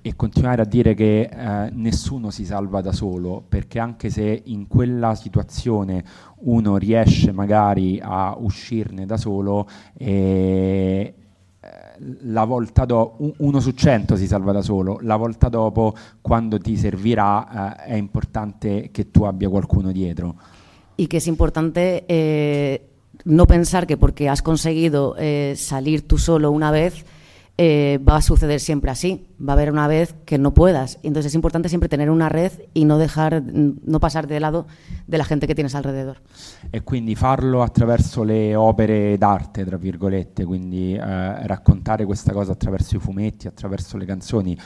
E continuare a dire che eh, nessuno si salva da solo, perché anche se in quella situazione uno riesce magari a uscirne da solo, eh, la volta dopo, uno su cento si salva da solo, la volta dopo, quando ti servirà, eh, è importante che tu abbia qualcuno dietro. Y que es importante eh, no pensar que porque has conseguido eh, salir tú solo una vez, eh, va a suceder siempre así. Va a haber una vez que no puedas. Entonces es importante siempre tener una red y no dejar, no pasar de lado de la gente que tienes alrededor. E quindi farlo attraverso le opere d'arte, tra virgolette, quindi eh, raccontare questa cosa attraverso i fumetti, attraverso le canzoni.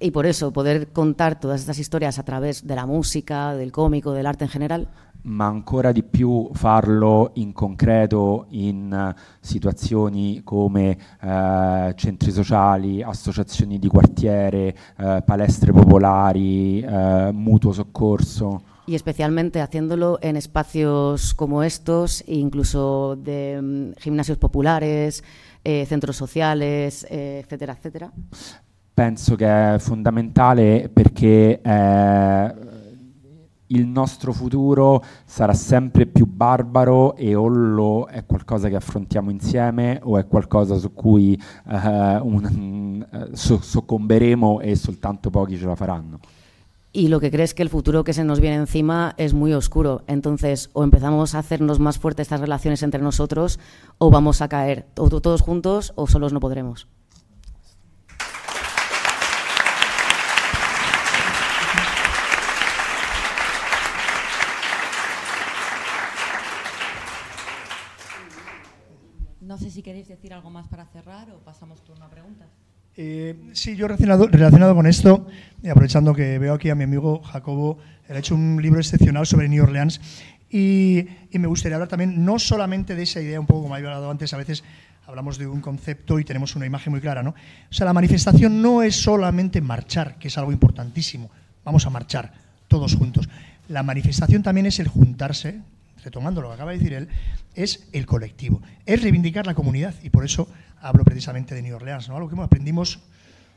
Y por eso poder contar todas estas historias a través de la música, del cómico, del arte en general. ma ancora di più farlo in concreto in uh, situazioni come uh, centri sociali, associazioni di quartiere, uh, palestre popolari, mutuo soccorso. Y especialmente haciéndolo en espacios como estos, incluso de um, gimnasios populares, eh, centros sociales, eh, etcétera, etcétera. Penso che è fondamentale perché eh, il nostro futuro sarà sempre più barbaro e o lo è qualcosa che affrontiamo insieme o è qualcosa su cui eh, un, uh, so, soccomberemo e soltanto pochi ce la faranno. Y lo que crees que el futuro que se nos viene encima es muy oscuro. Entonces, o empezamos a hacernos más fuertes estas relaciones entre nosotros, o vamos a caer, o todos juntos, o solos no podremos. Queréis decir algo más para cerrar o pasamos turno a preguntas. Eh, sí, yo relacionado, relacionado con esto, y aprovechando que veo aquí a mi amigo Jacobo, él ha hecho un libro excepcional sobre New Orleans y, y, me gustaría hablar también no solamente de esa idea, un poco como había hablado antes, a veces hablamos de un concepto y tenemos una imagen muy clara, ¿no? O sea, la manifestación no es solamente marchar, que es algo importantísimo, vamos a marchar todos juntos. La manifestación también es el juntarse, retomando lo que acaba de decir él, es el colectivo, es reivindicar la comunidad y por eso hablo precisamente de New Orleans, ¿no? algo que aprendimos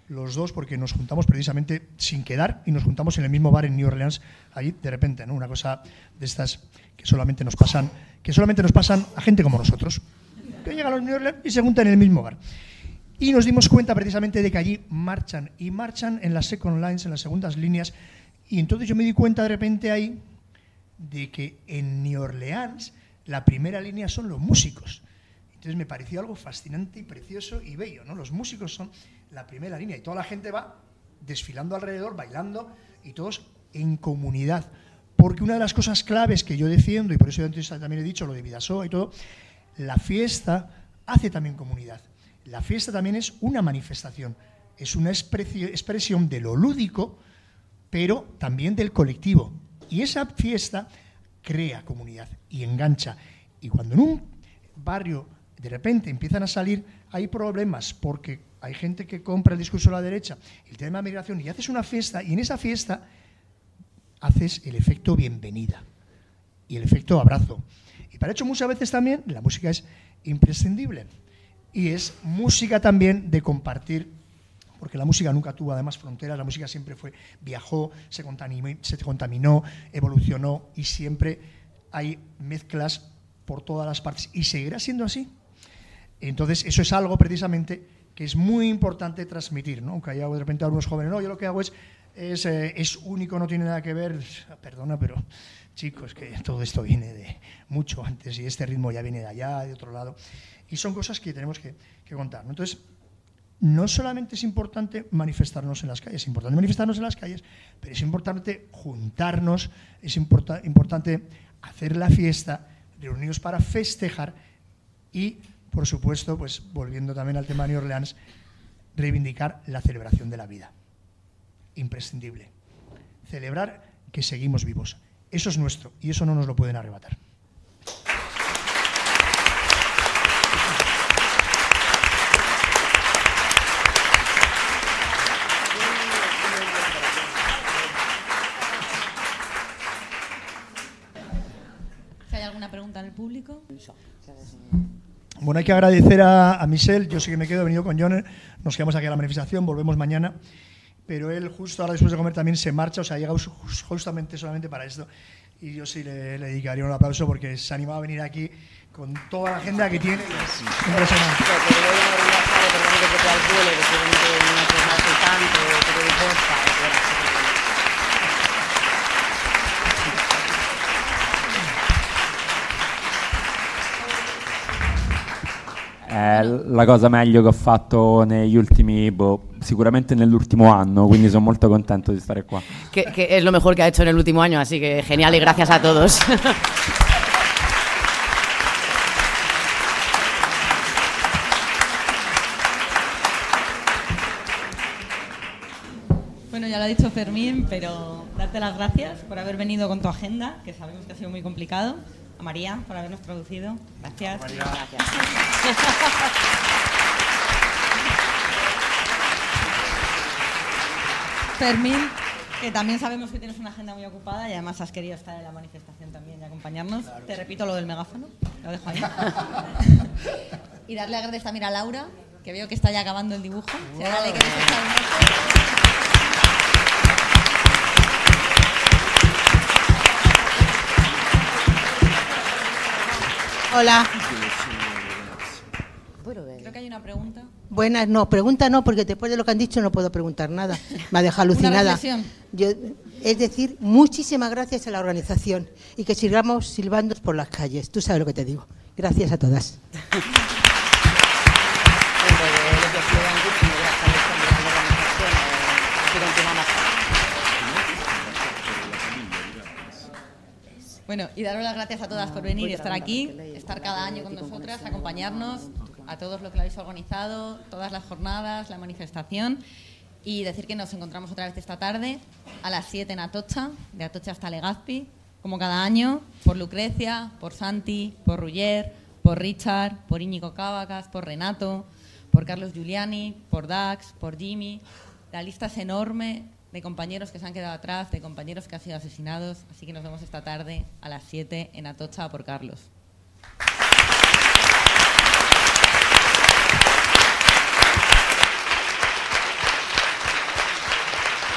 los dos porque nos juntamos precisamente sin quedar y nos juntamos en el mismo bar en New Orleans allí de repente, ¿no? Una cosa de estas que solamente nos pasan, que solamente nos pasan a gente como nosotros, que llegan a los New Orleans y se juntan en el mismo bar. Y nos dimos cuenta precisamente de que allí marchan y marchan en las second lines, en las segundas líneas. Y entonces yo me di cuenta de repente ahí de que en New Orleans la primera línea son los músicos. Entonces me pareció algo fascinante y precioso y bello, ¿no? Los músicos son la primera línea y toda la gente va desfilando alrededor, bailando y todos en comunidad. Porque una de las cosas claves que yo defiendo, y por eso yo también he dicho lo de Vidasoa y todo, la fiesta hace también comunidad. La fiesta también es una manifestación, es una expresión de lo lúdico, pero también del colectivo. Y esa fiesta crea comunidad y engancha. Y cuando en un barrio de repente empiezan a salir, hay problemas porque hay gente que compra el discurso de la derecha, el tema de migración, y haces una fiesta, y en esa fiesta haces el efecto bienvenida y el efecto abrazo. Y para hecho muchas veces también la música es imprescindible. Y es música también de compartir porque la música nunca tuvo además fronteras, la música siempre fue, viajó, se contaminó, se contaminó, evolucionó y siempre hay mezclas por todas las partes y seguirá siendo así. Entonces, eso es algo precisamente que es muy importante transmitir, ¿no? Aunque haya de repente algunos jóvenes, no, yo lo que hago es, es, eh, es único, no tiene nada que ver, perdona, pero chicos, que todo esto viene de mucho antes y este ritmo ya viene de allá, de otro lado. Y son cosas que tenemos que, que contar. ¿no? Entonces, no solamente es importante manifestarnos en las calles, es importante manifestarnos en las calles, pero es importante juntarnos, es importante hacer la fiesta, reunirnos para festejar y, por supuesto, pues volviendo también al tema de New Orleans, reivindicar la celebración de la vida. Imprescindible. Celebrar que seguimos vivos. Eso es nuestro y eso no nos lo pueden arrebatar. Si hay alguna pregunta en el público. Bueno, hay que agradecer a, a Michel, yo sí que me quedo, he venido con John, nos quedamos aquí a la manifestación, volvemos mañana, pero él justo ahora después de comer también se marcha, o sea, ha llegado ju- justamente solamente para esto. Y yo sí le, le dedicaría un aplauso porque se ha animado a venir aquí con toda la agenda que tiene. impresionante. È la cosa meglio che ho fatto negli ultimi, boh, sicuramente nell'ultimo anno, quindi sono molto contento di stare qua. Que, que es lo mejor que ha hecho en el último año, así que genial y gracias a todos. Bueno, ya lo ha dicho Fermín, pero darte las gracias por haber venido con tu agenda, que sabemos que ha sido muy complicado. A María por habernos traducido. Gracias. Fermín, que también sabemos que tienes una agenda muy ocupada y además has querido estar en la manifestación también y acompañarnos. Te repito lo del megáfono, lo dejo ahí. y darle gracias también a Laura, que veo que está ya acabando el dibujo. Si ahora le queréis echar un ojo. Hola. Creo que hay una pregunta. Buenas, no, pregunta no, porque después de lo que han dicho no puedo preguntar nada. Me ha dejado alucinada. Yo, es decir, muchísimas gracias a la organización y que sigamos silbando por las calles. Tú sabes lo que te digo. Gracias a todas. Bueno, y daros las gracias a todas por venir y estar aquí, estar cada año con nosotras, acompañarnos, a todos los que lo habéis organizado, todas las jornadas, la manifestación. Y decir que nos encontramos otra vez esta tarde a las 7 en Atocha, de Atocha hasta Legazpi, como cada año, por Lucrecia, por Santi, por Ruller, por Richard, por Íñigo Cavacas, por Renato, por Carlos Giuliani, por Dax, por Jimmy. La lista es enorme de compañeros que se han quedado atrás, de compañeros que han sido asesinados. Así que nos vemos esta tarde a las 7 en Atocha por Carlos.